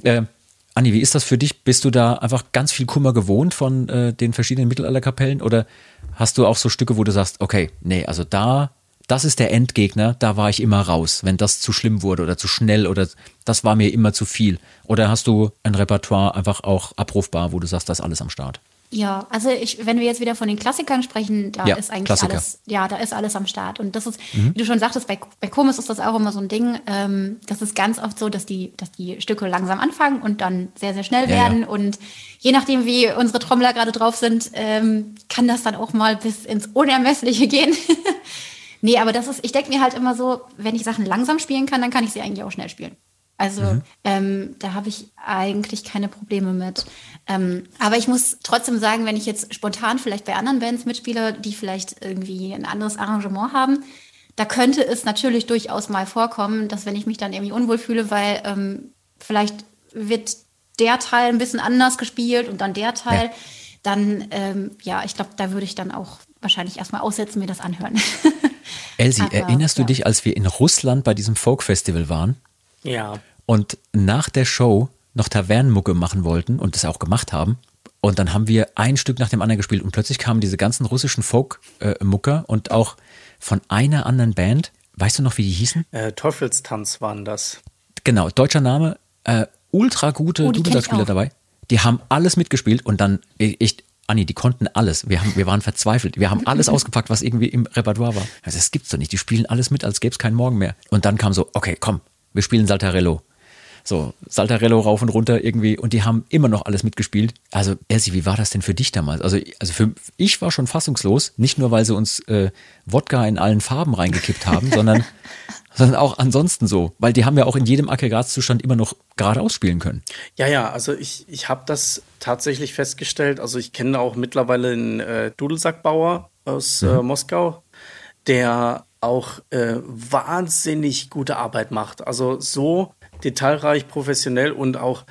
Ähm, Anni, wie ist das für dich? Bist du da einfach ganz viel Kummer gewohnt von äh, den verschiedenen Mittelalterkapellen oder hast du auch so Stücke, wo du sagst, okay, nee, also da, das ist der Endgegner, da war ich immer raus, wenn das zu schlimm wurde oder zu schnell oder das war mir immer zu viel? Oder hast du ein Repertoire einfach auch abrufbar, wo du sagst, das ist alles am Start? Ja, also ich, wenn wir jetzt wieder von den Klassikern sprechen, da Ja, ist eigentlich Klassiker. alles, ja, da ist alles am Start. Und das ist, Mhm. wie du schon sagtest, bei, bei Komis ist das auch immer so ein Ding. Ähm, das ist ganz oft so, dass die, dass die Stücke langsam anfangen und dann sehr, sehr schnell Ja, ja. werden. Und je nachdem, wie unsere Trommler gerade drauf sind, ähm, kann das dann auch mal bis ins Unermessliche gehen. nee, aber das ist, ich denke mir halt immer so, wenn ich Sachen langsam spielen kann, dann kann ich sie eigentlich auch schnell spielen. Also Mhm. ähm, da habe ich eigentlich keine Probleme mit. Ähm, aber ich muss trotzdem sagen, wenn ich jetzt spontan vielleicht bei anderen Bands mitspiele, die vielleicht irgendwie ein anderes Arrangement haben, da könnte es natürlich durchaus mal vorkommen, dass wenn ich mich dann irgendwie unwohl fühle, weil ähm, vielleicht wird der Teil ein bisschen anders gespielt und dann der Teil, Ja. dann ähm, ja, ich glaube, da würde ich dann auch wahrscheinlich erstmal aussetzen, mir das anhören. Elsie, Aber, erinnerst du ja. dich, als wir in Russland bei diesem Folk-Festival waren Ja. Und nach der Show noch Tavernenmucke machen wollten und das auch gemacht haben? Und dann haben wir ein Stück nach dem anderen gespielt und plötzlich kamen diese ganzen russischen Folk-Mucker und auch von einer anderen Band. Weißt du noch, wie die hießen? Äh, Teufelstanz waren das. Genau, deutscher Name, äh, ultra gute Oh, Dudelsackspieler dabei. Die haben alles mitgespielt und dann, ich, ich Anni, die konnten alles. Wir, haben, wir waren verzweifelt. Wir haben alles ausgepackt, was irgendwie im Repertoire war. Also, das gibt's doch nicht. Die spielen alles mit, als gäbe es keinen Morgen mehr. Und dann kam so, okay, komm, wir spielen Saltarello. So, Saltarello rauf und runter irgendwie und die haben immer noch alles mitgespielt. Also, Elsie, wie war das denn für dich damals? Also, also für ich war schon fassungslos, nicht nur, weil sie uns äh, Wodka in allen Farben reingekippt haben, sondern, sondern auch ansonsten so. Weil die haben ja auch in jedem Aggregatzustand immer noch geradeaus spielen können. Ja, ja, also ich, ich habe das tatsächlich festgestellt. Also ich kenne auch mittlerweile einen äh, Dudelsackbauer aus äh, Moskau, der auch äh, wahnsinnig gute Arbeit macht. Also so detailreich, professionell und auch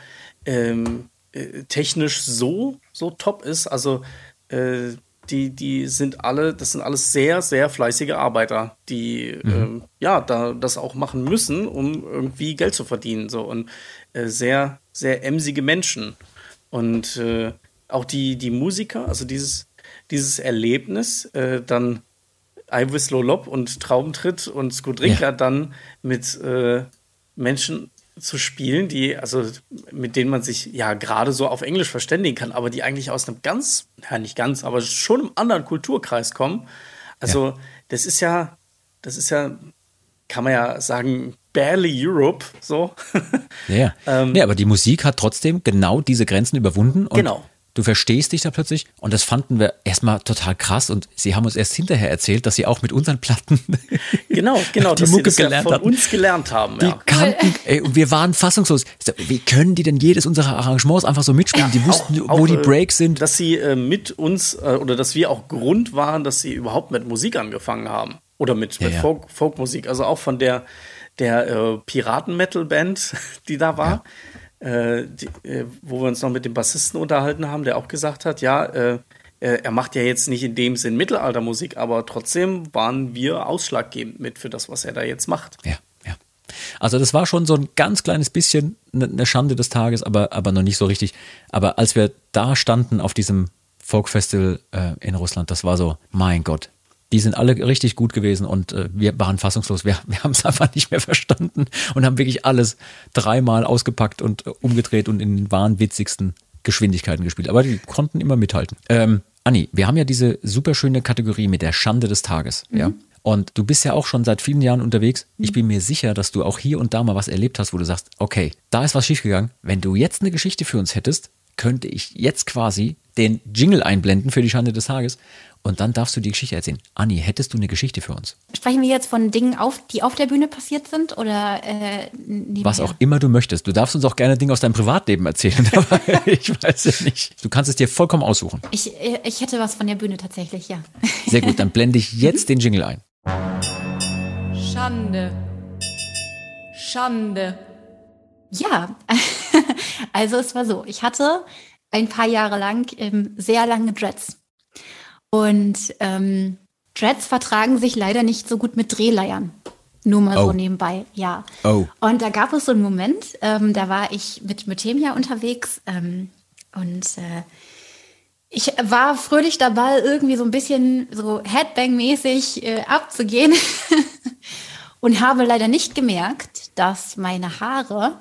ähm, äh, technisch so, so top ist. Also äh, die, die sind alle, das sind alles sehr, sehr fleißige Arbeiter, die ähm, ja da das auch machen müssen, um irgendwie Geld zu verdienen. So und äh, sehr, sehr emsige Menschen. Und äh, auch die, die Musiker, also dieses, dieses Erlebnis, äh, dann I Whistle Lob und Traubentritt und Skudrinka Ja. dann mit äh, Menschen zu spielen, die, also mit denen man sich ja gerade so auf Englisch verständigen kann, aber die eigentlich aus einem ganz, ja nicht ganz, aber schon einem anderen Kulturkreis kommen. Also das ist ja, das ist ja, kann man ja sagen, barely Europe, so. Ja, ja. Ähm, nee, aber die Musik hat trotzdem genau diese Grenzen überwunden und Genau. Du verstehst dich da plötzlich und das fanden wir erstmal total krass und sie haben uns erst hinterher erzählt, dass sie auch mit unseren Platten Genau, genau, Die dass Mucke sie das ja gelernt von hatten. uns gelernt haben. Die Ja. kannten, ey, und wir waren fassungslos. Wie können die denn jedes unserer Arrangements einfach so mitspielen? die wussten, Auch- wo auch, die äh, Breaks sind. Dass sie äh, mit uns äh, oder dass wir auch Grund waren, dass sie überhaupt mit Musik angefangen haben. Oder mit, Ja, mit ja. Folk, Folkmusik. Also auch von der, der äh, Piraten-Metal-Band, die da war, äh, die, äh, wo wir uns noch mit dem Bassisten unterhalten haben, der auch gesagt hat, ja, äh, äh, er macht ja jetzt nicht in dem Sinn Mittelaltermusik, aber trotzdem waren wir ausschlaggebend mit für das, was er da jetzt macht. Ja, ja. Also das war schon so ein ganz kleines bisschen eine eine Schande des Tages, aber, aber noch nicht so richtig. Aber als wir da standen auf diesem Folkfestival äh, in Russland, das war so, mein Gott, Die sind alle richtig gut gewesen und äh, wir waren fassungslos. Wir, wir haben es einfach nicht mehr verstanden und haben wirklich alles dreimal ausgepackt und äh, umgedreht und in den wahnwitzigsten Geschwindigkeiten gespielt. Aber die konnten immer mithalten. Ähm, Anni, wir haben ja diese super schöne Kategorie mit der Schande des Tages. Mhm. Ja. Und du bist ja auch schon seit vielen Jahren unterwegs. Ich bin mir sicher, dass du auch hier und da mal was erlebt hast, wo du sagst, okay, da ist was schiefgegangen. Wenn du jetzt eine Geschichte für uns hättest, könnte ich jetzt quasi den Jingle einblenden für die Schande des Tages und dann darfst du die Geschichte erzählen. Anni, hättest du eine Geschichte für uns? Sprechen wir jetzt von Dingen auf, die auf der Bühne passiert sind oder äh? Was auch immer du möchtest. Du darfst uns auch gerne Dinge aus deinem Privatleben erzählen, aber ich weiß es nicht. Du kannst es dir vollkommen aussuchen. Ich, äh, ich hätte was von der Bühne tatsächlich, ja. Sehr gut, dann blende ich jetzt den Jingle ein. Schande. Schande. Ja, also es war so, ich hatte ein paar Jahre lang ähm, sehr lange Dreads. Und ähm, Dreads vertragen sich leider nicht so gut mit Drehleiern. Nur mal Oh. so nebenbei, ja. Oh. Und da gab es so einen Moment, ähm, da war ich mit Mythemia unterwegs ähm, und äh, ich war fröhlich dabei, irgendwie so ein bisschen so Headbang-mäßig äh, abzugehen und habe leider nicht gemerkt, dass meine Haare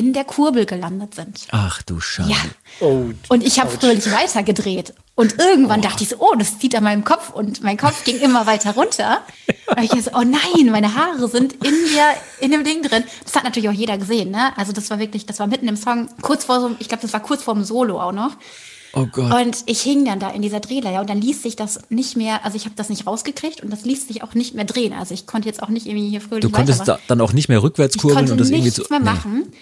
in der Kurbel gelandet sind. Ach du Scheiße. Ja. Oh, Und ich habe fröhlich weitergedreht. Und irgendwann dachte ich so, oh, das zieht an meinem Kopf. Und mein Kopf ging immer weiter runter. Und ich so, oh nein, meine Haare sind in der, in dem Ding drin. Das hat natürlich auch jeder gesehen, ne? Also das war wirklich, das war mitten im Song, kurz vor so, ich glaube, das war kurz vor dem Solo auch noch. Oh Gott. Und ich hing dann da in dieser Drehleier und dann ließ sich das nicht mehr, also ich habe das nicht rausgekriegt und das ließ sich auch nicht mehr drehen. Also ich konnte jetzt auch nicht irgendwie hier fröhlich Du konntest weitermachen. dann auch nicht mehr rückwärts kurbeln und das irgendwie nichts zu. mehr Nee. machen.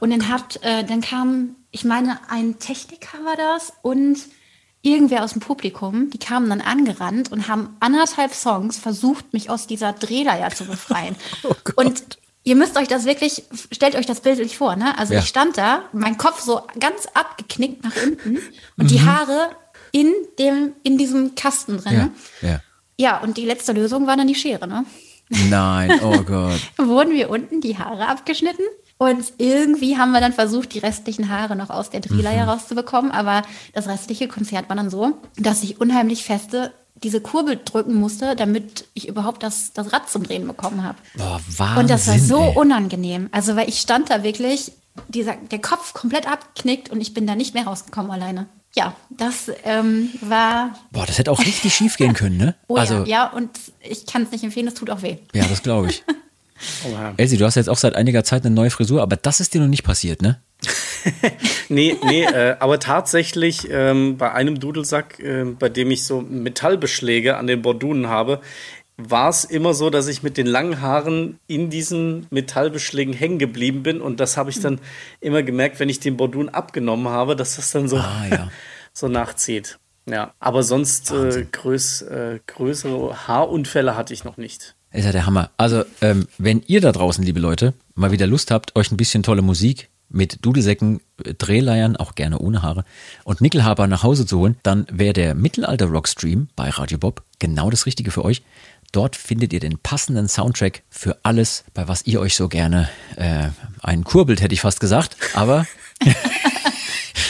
Und dann hat, äh, dann kam, ich meine, ein Techniker war das und irgendwer aus dem Publikum, die kamen dann angerannt und haben anderthalb Songs versucht, mich aus dieser Drehleier zu befreien. Oh und ihr müsst euch das wirklich, stellt euch das bildlich vor, ne? Also Ja. ich stand da, mein Kopf so ganz abgeknickt nach unten und Mhm. die Haare in dem, in diesem Kasten drin. Ja, ja. ja, und die letzte Lösung war dann die Schere, ne? Nein, oh Gott. wurden wir unten die Haare abgeschnitten. Und irgendwie haben wir dann versucht, die restlichen Haare noch aus der Drehleier Mhm. rauszubekommen. Aber das restliche Konzert war dann so, dass ich unheimlich feste diese Kurbel drücken musste, damit ich überhaupt das, das Rad zum Drehen bekommen habe. Boah, Wahnsinn. Und das war so ey. unangenehm. Also, weil ich stand da wirklich, dieser, der Kopf komplett abgeknickt und ich bin da nicht mehr rausgekommen alleine. Ja, das ähm, war. Boah, das hätte auch richtig schief gehen können, ne? Oh also, ja, ja, und ich kann es nicht empfehlen, es tut auch weh. ja, das glaube ich. Oha. Elsie, du hast jetzt auch seit einiger Zeit eine neue Frisur, aber das ist dir noch nicht passiert, ne? Nee, nee, äh, aber tatsächlich ähm, bei einem Dudelsack, äh, bei dem ich so Metallbeschläge an den Bordunen habe, war es immer so, dass ich mit den langen Haaren in diesen Metallbeschlägen hängen geblieben bin. Und das habe ich dann immer gemerkt, wenn ich den Bordun abgenommen habe, dass das dann so, Ah, ja. so nachzieht. Ja, aber sonst äh, größ, äh, größere Haarunfälle hatte ich noch nicht. Ist ja der Hammer. Also, ähm, wenn ihr da draußen, liebe Leute, mal wieder Lust habt, euch ein bisschen tolle Musik mit Dudelsäcken, äh, Drehleiern, auch gerne ohne Haare, und Nickelhaber nach Hause zu holen, dann wäre der Mittelalter-Rock-Stream bei Radio Bob genau das Richtige für euch. Dort findet ihr den passenden Soundtrack für alles, bei was ihr euch so gerne äh, einen kurbelt, hätte ich fast gesagt. Aber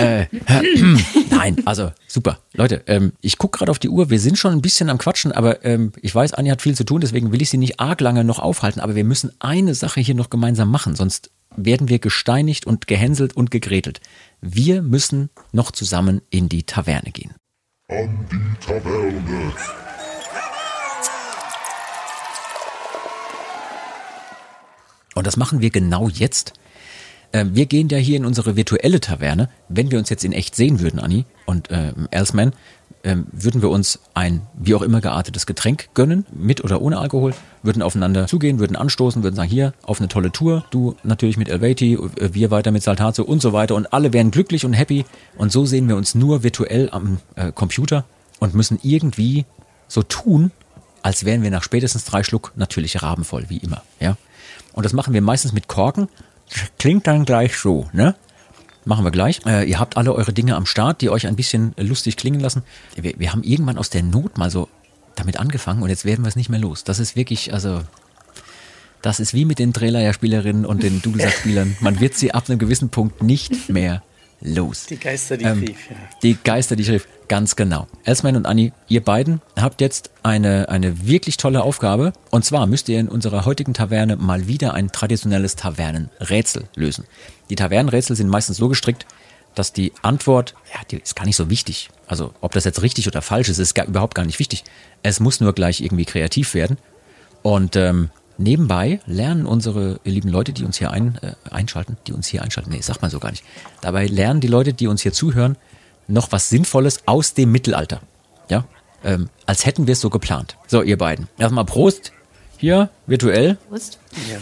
äh, nein, also super. Leute, ähm, ich gucke gerade auf die Uhr. Wir sind schon ein bisschen am Quatschen, aber ähm, ich weiß, Anja hat viel zu tun, deswegen will ich sie nicht arg lange noch aufhalten. Aber wir müssen eine Sache hier noch gemeinsam machen, sonst werden wir gesteinigt und gehänselt und gegretelt. Wir müssen noch zusammen in die Taverne gehen. An die Taverne. Und das machen wir genau jetzt. Ähm, wir gehen ja hier in unsere virtuelle Taverne. Wenn wir uns jetzt in echt sehen würden, Anni und ähm, Elsman, ähm, würden wir uns ein wie auch immer geartetes Getränk gönnen, mit oder ohne Alkohol, würden aufeinander zugehen, würden anstoßen, würden sagen, hier, auf eine tolle Tour, du natürlich mit Elvati, äh, wir weiter mit Saltazo und so weiter und alle wären glücklich und happy und so sehen wir uns nur virtuell am äh, Computer und müssen irgendwie so tun, als wären wir nach spätestens drei Schluck natürlich rabenvoll, wie immer, ja. Und das machen wir meistens mit Korken. Klingt dann gleich so, ne? Machen wir gleich. Äh, ihr habt alle eure Dinge am Start, die euch ein bisschen lustig klingen lassen. Wir, wir haben irgendwann aus der Not mal so damit angefangen und jetzt werden wir es nicht mehr los. Das ist wirklich, also, das ist wie mit den Drehleier-Spielerinnen und den Dudelsack-Spielern. Man wird sie ab einem gewissen Punkt nicht mehr los? Die Geister, die Ähm, rief, ja. Die Geister, die ich rief, ganz genau. Elsman und Anni, ihr beiden habt jetzt eine, eine wirklich tolle Aufgabe. Und zwar müsst ihr in unserer heutigen Taverne mal wieder ein traditionelles Tavernenrätsel lösen. Die Tavernenrätsel sind meistens so gestrickt, dass die Antwort, ja, die ist gar nicht so wichtig. Also, ob das jetzt richtig oder falsch ist, ist gar, überhaupt gar nicht wichtig. Es muss nur gleich irgendwie kreativ werden. Und ähm, nebenbei lernen unsere lieben Leute, die uns hier ein, äh, einschalten, die uns hier einschalten, nee, sagt man so gar nicht. Dabei lernen die Leute, die uns hier zuhören, noch was Sinnvolles aus dem Mittelalter. Ja, ähm, als hätten wir es so geplant. So, ihr beiden. Erstmal Prost. Hier, virtuell. Prost.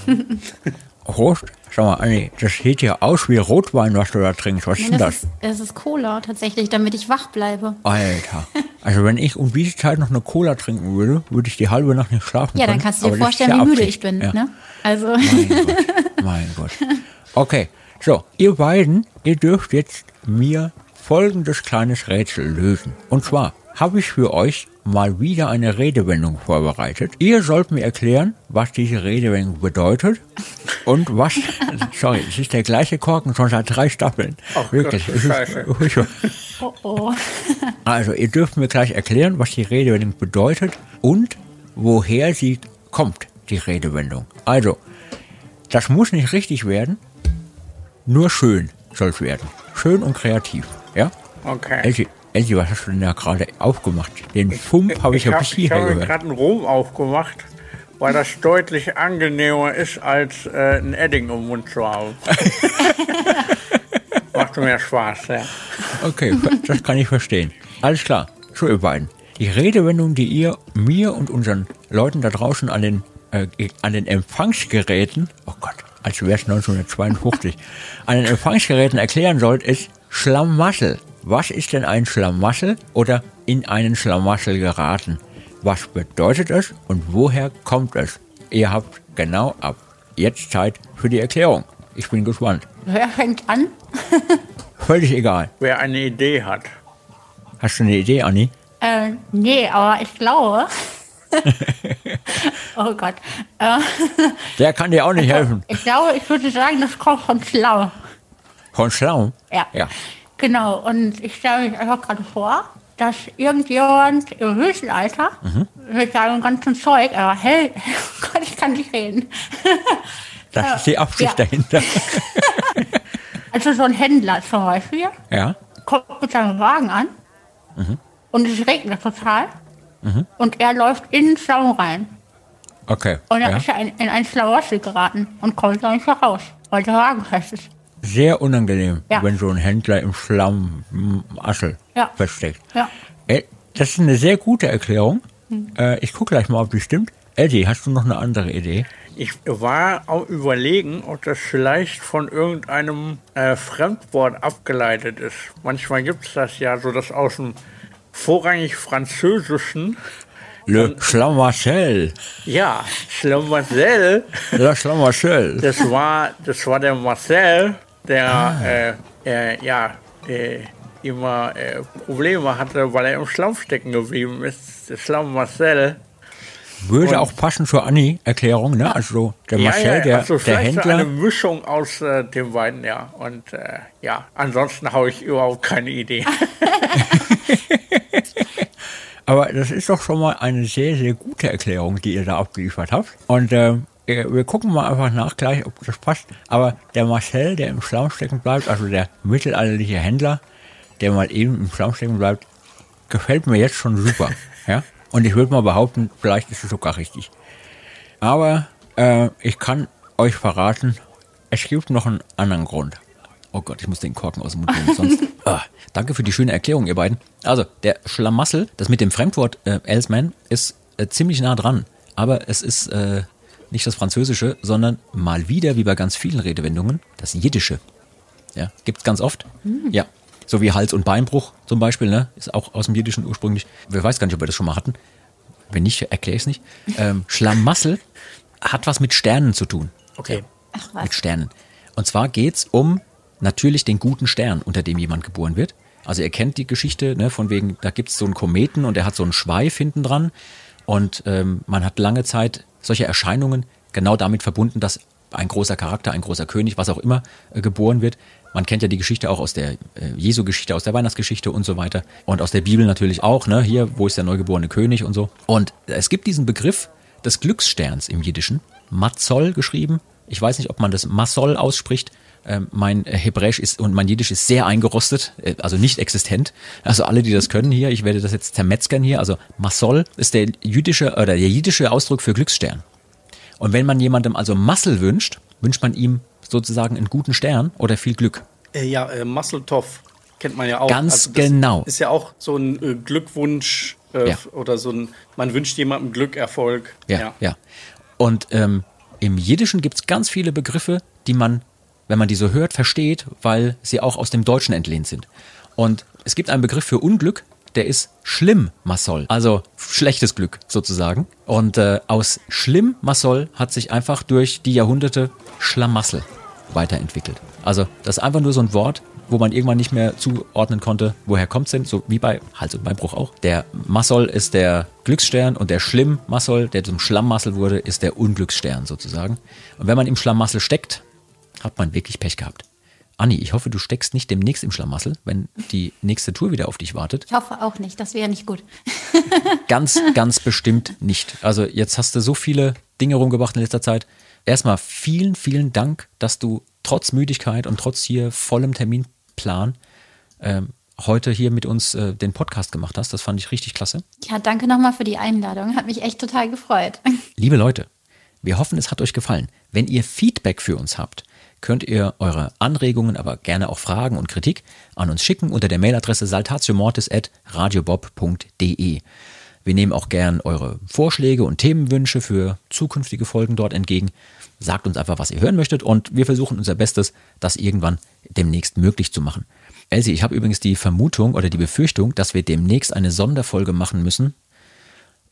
Prost. Schau mal, Anni, das sieht ja aus wie Rotwein, was du da trinkst. Was ist denn das? das, ist, ist Cola tatsächlich, damit ich wach bleibe. Alter. Also wenn ich um diese Zeit noch eine Cola trinken würde, würde ich die halbe Nacht nicht schlafen Ja, dann kannst du dir Aber vorstellen, wie müde ich bin. Ja. Ne? Also, Mein Gott, mein Gott. Okay, so, ihr beiden, ihr dürft jetzt mir folgendes kleines Rätsel lösen. Und zwar habe ich für euch mal wieder eine Redewendung vorbereitet. Ihr sollt mir erklären, was diese Redewendung bedeutet und was, sorry, es ist der gleiche Korken schon seit drei Staffeln. Ach, Wirklich. Gott, oh oh. Also, ihr dürft mir gleich erklären, was die Redewendung bedeutet und woher sie kommt, die Redewendung. Also, das muss nicht richtig werden, nur schön soll es werden. Schön und kreativ, ja? Okay. Elsie, was hast du denn da gerade aufgemacht? Den Fump habe ich ja hab- bis ich hierher habe gehört. gerade einen Rum aufgemacht, weil das deutlich angenehmer ist, als äh, ein Edding im Mund zu haben. Macht mehr Spaß, ja. Okay, das kann ich verstehen. Alles klar. So, ihr beiden. Die Redewendung, die ihr mir und unseren Leuten da draußen an den, äh, an den Empfangsgeräten, oh Gott, als wäre es 1952, an den Empfangsgeräten erklären sollt, ist Schlamassel. Was ist denn ein Schlamassel oder in einen Schlamassel geraten? Was bedeutet es und woher kommt es? Ihr habt genau ab jetzt Zeit für die Erklärung. Ich bin gespannt. Wer fängt an? Völlig egal. Wer eine Idee hat. Hast du eine Idee, Anni? Äh, nee, aber ich glaube. oh Gott. Äh, Der kann dir auch nicht helfen. ich glaube, ich würde sagen, das kommt von Schlau. Von Schlau? Ja. Ja. Genau, und ich stelle mich einfach gerade vor, dass irgendjemand im Mittelalter mit seinem ganzen Zeug, aber hell, oh Gott, ich kann nicht reden. Das ist die Absicht Ja. dahinter. Also so ein Händler zum Beispiel Ja. kommt mit seinem Wagen an und es regnet total und er läuft in den Schlamm rein. Okay. Und dann Ja. ist er in, in ein Schlamassel geraten und kommt da nicht mehr raus, weil der Wagen fest ist. Sehr unangenehm, Ja. wenn so ein Händler im Schlamm m, Assel Ja. feststeckt. Ja. Äh, Das ist eine sehr gute Erklärung. Äh, ich gucke gleich mal, ob die stimmt. Eddie, hast du noch eine andere Idee? Ich war auch überlegen, ob das vielleicht von irgendeinem äh, Fremdwort abgeleitet ist. Manchmal gibt es das ja so, dass aus dem vorrangig Französischen, Le Schlamassel. ja, Schlamassel, Le Schlamassel. das war, das war der Marcel, der äh, äh, ja, äh, immer äh, Probleme hatte, weil er im Schlamm stecken geblieben ist. Der Schlamm Marcel. Würde Und- auch passen zur Anni-Erklärung, ne? Also der Marcel, der, also der Händler. eine Mischung aus äh, den beiden, ja. Und äh, ja, ansonsten habe ich überhaupt keine Idee. Aber das ist doch schon mal eine sehr, sehr gute Erklärung, die ihr da abgeliefert habt. Und ähm, äh, wir gucken mal einfach nach gleich, ob das passt. Aber der Marcel, der im Schlamm stecken bleibt, also der mittelalterliche Händler, der mal eben im Schlamm stecken bleibt, gefällt mir jetzt schon super. ja? Und ich würde mal behaupten, vielleicht ist es sogar richtig. Aber äh, ich kann euch verraten, es gibt noch einen anderen Grund. Oh Gott, ich muss den Korken aus dem Mund nehmen, sonst. ah, danke für die schöne Erklärung, ihr beiden. Also, der Schlamassel, das mit dem Fremdwort äh, Elsman, ist äh, ziemlich nah dran. Aber es ist äh, nicht das Französische, sondern mal wieder, wie bei ganz vielen Redewendungen, das Jiddische. Ja, gibt's ganz oft. Ja. So wie Hals- und Beinbruch zum Beispiel, ne? Ist auch aus dem Jiddischen ursprünglich. Wer weiß gar nicht, ob wir das schon mal hatten. Wenn nicht, erkläre ich es nicht. Ähm, Schlamassel hat was mit Sternen zu tun. Okay. Ach Mit was. Sternen. Und zwar geht's um natürlich den guten Stern, unter dem jemand geboren wird. Also ihr kennt die Geschichte, ne, von wegen, da gibt's so einen Kometen und der hat so einen Schweif hinten dran. Und ähm, man hat lange Zeit solche Erscheinungen genau damit verbunden, dass ein großer Charakter, ein großer König, was auch immer, äh, geboren wird. Man kennt ja die Geschichte auch aus der äh, Jesu-Geschichte, aus der Weihnachtsgeschichte und so weiter. Und aus der Bibel natürlich auch, ne? Hier, wo ist der neugeborene König und so. Und es gibt diesen Begriff des Glückssterns im Jiddischen. Matzol geschrieben. Ich weiß nicht, ob man das Masol ausspricht. Ähm, mein Hebräisch ist und mein Jiddisch ist sehr eingerostet, äh, also nicht existent. Also alle, die das können hier, ich werde das jetzt zermetzgern hier. Also Masol ist der jüdische oder der jiddische Ausdruck für Glücksstern. Und wenn man jemandem also Massel wünscht, wünscht man ihm sozusagen einen guten Stern oder viel Glück. Äh, ja, äh, Muscle Toff kennt man ja auch. Ganz Also genau. Ist ja auch so ein äh, Glückwunsch äh, Ja. oder so ein, man wünscht jemandem Glück, Erfolg. Ja, ja. Und ähm, im Jiddischen gibt es ganz viele Begriffe, die man, wenn man die so hört, versteht, weil sie auch aus dem Deutschen entlehnt sind. Und es gibt einen Begriff für Unglück, der ist schlimm Massol, also schlechtes Glück sozusagen. Und äh, aus schlimm Massol hat sich einfach durch die Jahrhunderte Schlamassel weiterentwickelt. Also das ist einfach nur so ein Wort, wo man irgendwann nicht mehr zuordnen konnte, woher kommt's denn, so wie bei Hals- und Beinbruch auch. Der Massol ist der Glücksstern und der Schlimm-Massol, der zum Schlammmassel wurde, ist der Unglücksstern sozusagen. Und wenn man im Schlammmassel steckt, hat man wirklich Pech gehabt. Anni, ich hoffe, du steckst nicht demnächst im Schlamassel, wenn die nächste Tour wieder auf dich wartet. Ich hoffe auch nicht, das wäre nicht gut. Ganz, ganz bestimmt nicht. Also jetzt hast du so viele Dinge rumgebracht in letzter Zeit. Erstmal vielen, vielen Dank, dass du trotz Müdigkeit und trotz hier vollem Terminplan ähm, heute hier mit uns äh, den Podcast gemacht hast. Das fand ich richtig klasse. Ja, danke nochmal für die Einladung. Hat mich echt total gefreut. Liebe Leute, wir hoffen, es hat euch gefallen. Wenn ihr Feedback für uns habt, könnt ihr eure Anregungen, aber gerne auch Fragen und Kritik an uns schicken unter der Mailadresse saltatiomortis.radiobob.de. Wir nehmen auch gern eure Vorschläge und Themenwünsche für zukünftige Folgen dort entgegen. Sagt uns einfach, was ihr hören möchtet und wir versuchen unser Bestes, das irgendwann demnächst möglich zu machen. Elsie, ich habe übrigens die Vermutung oder die Befürchtung, dass wir demnächst eine Sonderfolge machen müssen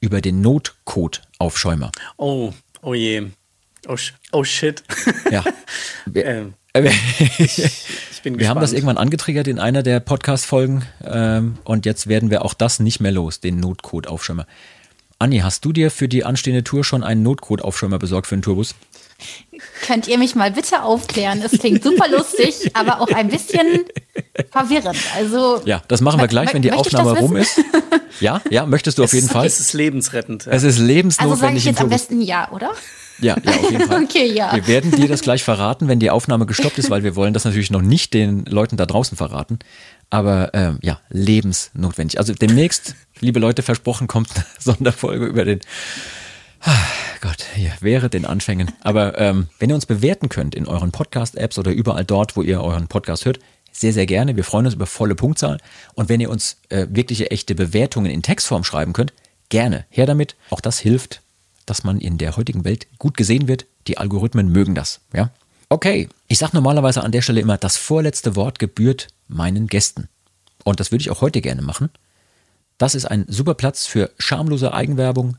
über den Notcode-Aufschäumer. Oh, oh je. Oh, oh shit. Ja. Wir, Ähm, äh, ich bin wir haben das irgendwann angetriggert in einer der Podcast-Folgen ähm, und jetzt werden wir auch das nicht mehr los, den Notcode-Aufschäumer. Anni, hast du dir für die anstehende Tour schon einen Notcode-Aufschäumer besorgt für den Tourbus? Könnt ihr mich mal bitte aufklären? Es klingt super lustig, aber auch ein bisschen verwirrend. Also Ja, das machen wir gleich, wenn die Aufnahme rum ist. Ja, ja, möchtest du auf jeden Fall. Es ist lebensrettend. Ja. Es ist Also sage lebensnotwendig ich jetzt am besten ja, oder? Ja, ja, auf jeden Fall. Okay, ja. Wir werden dir das gleich verraten, wenn die Aufnahme gestoppt ist, weil wir wollen das natürlich noch nicht den Leuten da draußen verraten. Aber ähm, ja, lebensnotwendig. Also demnächst, liebe Leute, versprochen, kommt eine Sonderfolge über den Ah, Gott, hier wäre den Anfängen. Aber ähm, wenn ihr uns bewerten könnt in euren Podcast-Apps oder überall dort, wo ihr euren Podcast hört, sehr, sehr gerne. Wir freuen uns über volle Punktzahl. Und wenn ihr uns äh, wirkliche, echte Bewertungen in Textform schreiben könnt, gerne her damit. Auch das hilft, dass man in der heutigen Welt gut gesehen wird. Die Algorithmen mögen das. Ja? Okay, ich sage normalerweise an der Stelle immer, das vorletzte Wort gebührt meinen Gästen. Und das würde ich auch heute gerne machen. Das ist ein super Platz für schamlose Eigenwerbung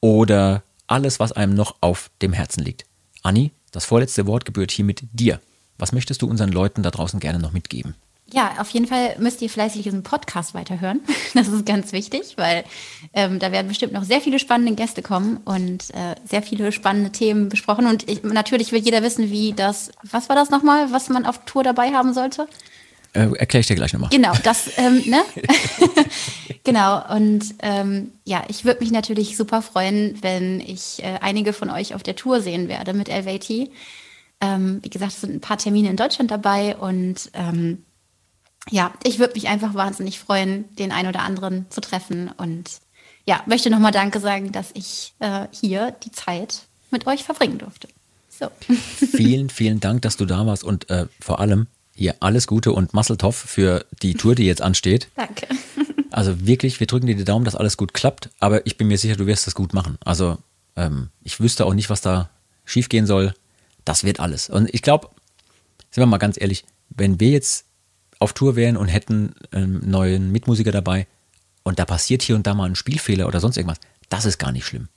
oder alles, was einem noch auf dem Herzen liegt. Anni, das vorletzte Wort gebührt hiermit dir. Was möchtest du unseren Leuten da draußen gerne noch mitgeben? Ja, auf jeden Fall müsst ihr fleißig diesen Podcast weiterhören. Das ist ganz wichtig, weil ähm, da werden bestimmt noch sehr viele spannende Gäste kommen und äh, sehr viele spannende Themen besprochen. Und ich, natürlich will jeder wissen, wie das, was war das nochmal, was man auf Tour dabei haben sollte? Äh, Erkläre ich dir gleich nochmal. Genau, das, ähm, ne? genau, und ähm, ja, ich würde mich natürlich super freuen, wenn ich äh, einige von euch auf der Tour sehen werde mit LVT. Ähm, wie gesagt, es sind ein paar Termine in Deutschland dabei und ähm, ja, ich würde mich einfach wahnsinnig freuen, den einen oder anderen zu treffen und ja, möchte nochmal Danke sagen, dass ich äh, hier die Zeit mit euch verbringen durfte. So. Vielen, vielen Dank, dass du da warst und äh, vor allem hier alles Gute und Masseltoff für die Tour, die jetzt ansteht. Danke. Also wirklich, wir drücken dir die Daumen, dass alles gut klappt, aber ich bin mir sicher, du wirst das gut machen. Also ähm, ich wüsste auch nicht, was da schiefgehen soll. Das wird alles. Und ich glaube, sind wir mal ganz ehrlich, wenn wir jetzt auf Tour wären und hätten einen neuen Mitmusiker dabei und da passiert hier und da mal ein Spielfehler oder sonst irgendwas, das ist gar nicht schlimm.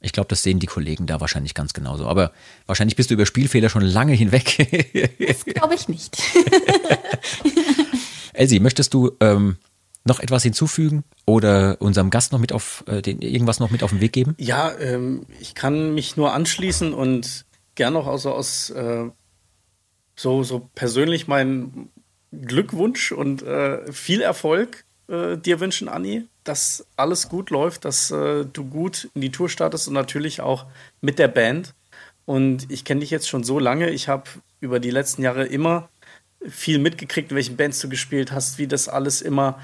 Ich glaube, das sehen die Kollegen da wahrscheinlich ganz genauso. Aber wahrscheinlich bist du über Spielfehler schon lange hinweg. Glaube ich nicht. Elsie, möchtest du ähm, noch etwas hinzufügen oder unserem Gast noch mit auf äh, den, irgendwas noch mit auf den Weg geben? Ja, ähm, ich kann mich nur anschließen und gern noch also aus äh, so, so persönlich meinen Glückwunsch und äh, viel Erfolg äh, dir wünschen, Anni, dass alles gut läuft, dass äh, du gut in die Tour startest und natürlich auch mit der Band. Und ich kenne dich jetzt schon so lange. Ich habe über die letzten Jahre immer viel mitgekriegt, in welchen Bands du gespielt hast, wie das alles immer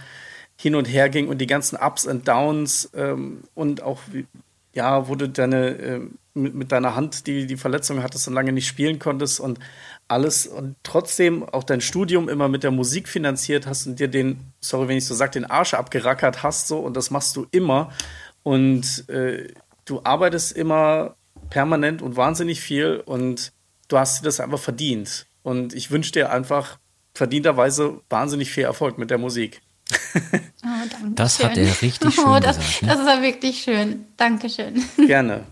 hin und her ging und die ganzen Ups und Downs ähm, und auch, ja, wo du deine, äh, mit, mit, deiner Hand die, die Verletzung hattest und lange nicht spielen konntest und alles und trotzdem auch dein Studium immer mit der Musik finanziert hast und dir den, sorry, wenn ich so sage, den Arsch abgerackert hast so und das machst du immer und äh, du arbeitest immer permanent und wahnsinnig viel und du hast dir das einfach verdient und ich wünsche dir einfach verdienterweise wahnsinnig viel Erfolg mit der Musik. Oh, das hat er richtig schön oh, das, gesagt. Ne? Das war wirklich schön. Dankeschön. Gerne.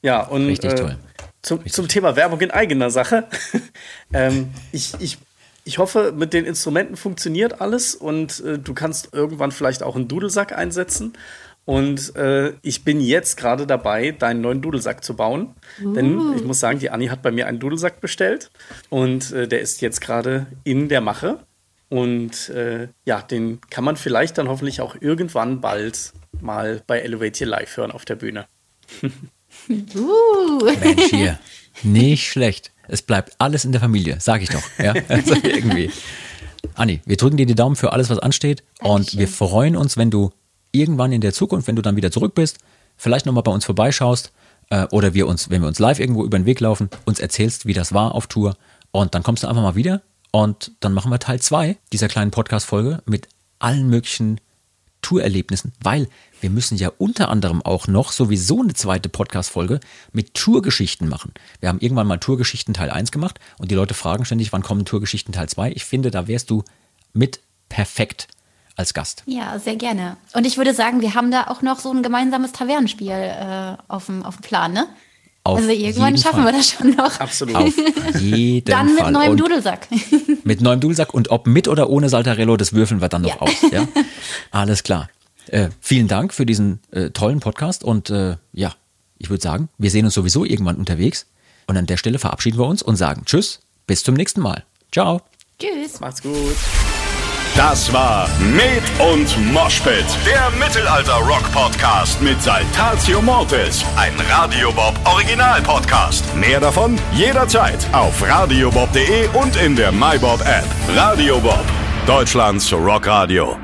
Ja, und richtig äh, toll. Zum, zum Thema Werbung in eigener Sache. ähm, ich, ich, ich hoffe, mit den Instrumenten funktioniert alles und äh, du kannst irgendwann vielleicht auch einen Dudelsack einsetzen. Und äh, ich bin jetzt gerade dabei, deinen neuen Dudelsack zu bauen. Uh. Denn ich muss sagen, die Anni hat bei mir einen Dudelsack bestellt und äh, der ist jetzt gerade in der Mache. Und äh, ja, den kann man vielleicht dann hoffentlich auch irgendwann bald mal bei Elevate Your Live hören auf der Bühne. uh. Mensch, hier. Nicht schlecht. Es bleibt alles in der Familie, sag ich doch. Ja? Also irgendwie. Anni, wir drücken dir die Daumen für alles, was ansteht. Dankeschön. Und wir freuen uns, wenn du irgendwann in der Zukunft, wenn du dann wieder zurück bist, vielleicht nochmal bei uns vorbeischaust äh, oder wir uns, wenn wir uns live irgendwo über den Weg laufen, uns erzählst, wie das war auf Tour. Und dann kommst du einfach mal wieder und dann machen wir Teil 2 dieser kleinen Podcast-Folge mit allen möglichen Tourerlebnissen, weil wir müssen ja unter anderem auch noch sowieso eine zweite Podcast-Folge mit Tourgeschichten machen. Wir haben irgendwann mal Tourgeschichten Teil 1 gemacht und die Leute fragen ständig, wann kommen Tourgeschichten Teil 2? Ich finde, da wärst du mit perfekt als Gast. Ja, sehr gerne. Und ich würde sagen, wir haben da auch noch so ein gemeinsames Tavernenspiel äh, auf, dem, auf dem Plan, ne? Auf also irgendwann schaffen Fall. wir das schon noch. Absolut. Auf jeden Dann mit Fall. neuem und Dudelsack. Mit neuem Dudelsack und ob mit oder ohne Saltarello, das würfeln wir dann noch Ja. aus. Ja? Alles klar. Äh, vielen Dank für diesen äh, tollen Podcast und äh, ja, ich würde sagen, wir sehen uns sowieso irgendwann unterwegs und an der Stelle verabschieden wir uns und sagen Tschüss, bis zum nächsten Mal. Ciao. Tschüss. Macht's gut. Das war Med und Moshpit, der Mittelalter-Rock-Podcast mit Saltatio Mortis, ein Radiobob Original-Podcast. Mehr davon jederzeit auf radiobob.de und in der MyBob-App. Radio Bob, Deutschlands Rockradio.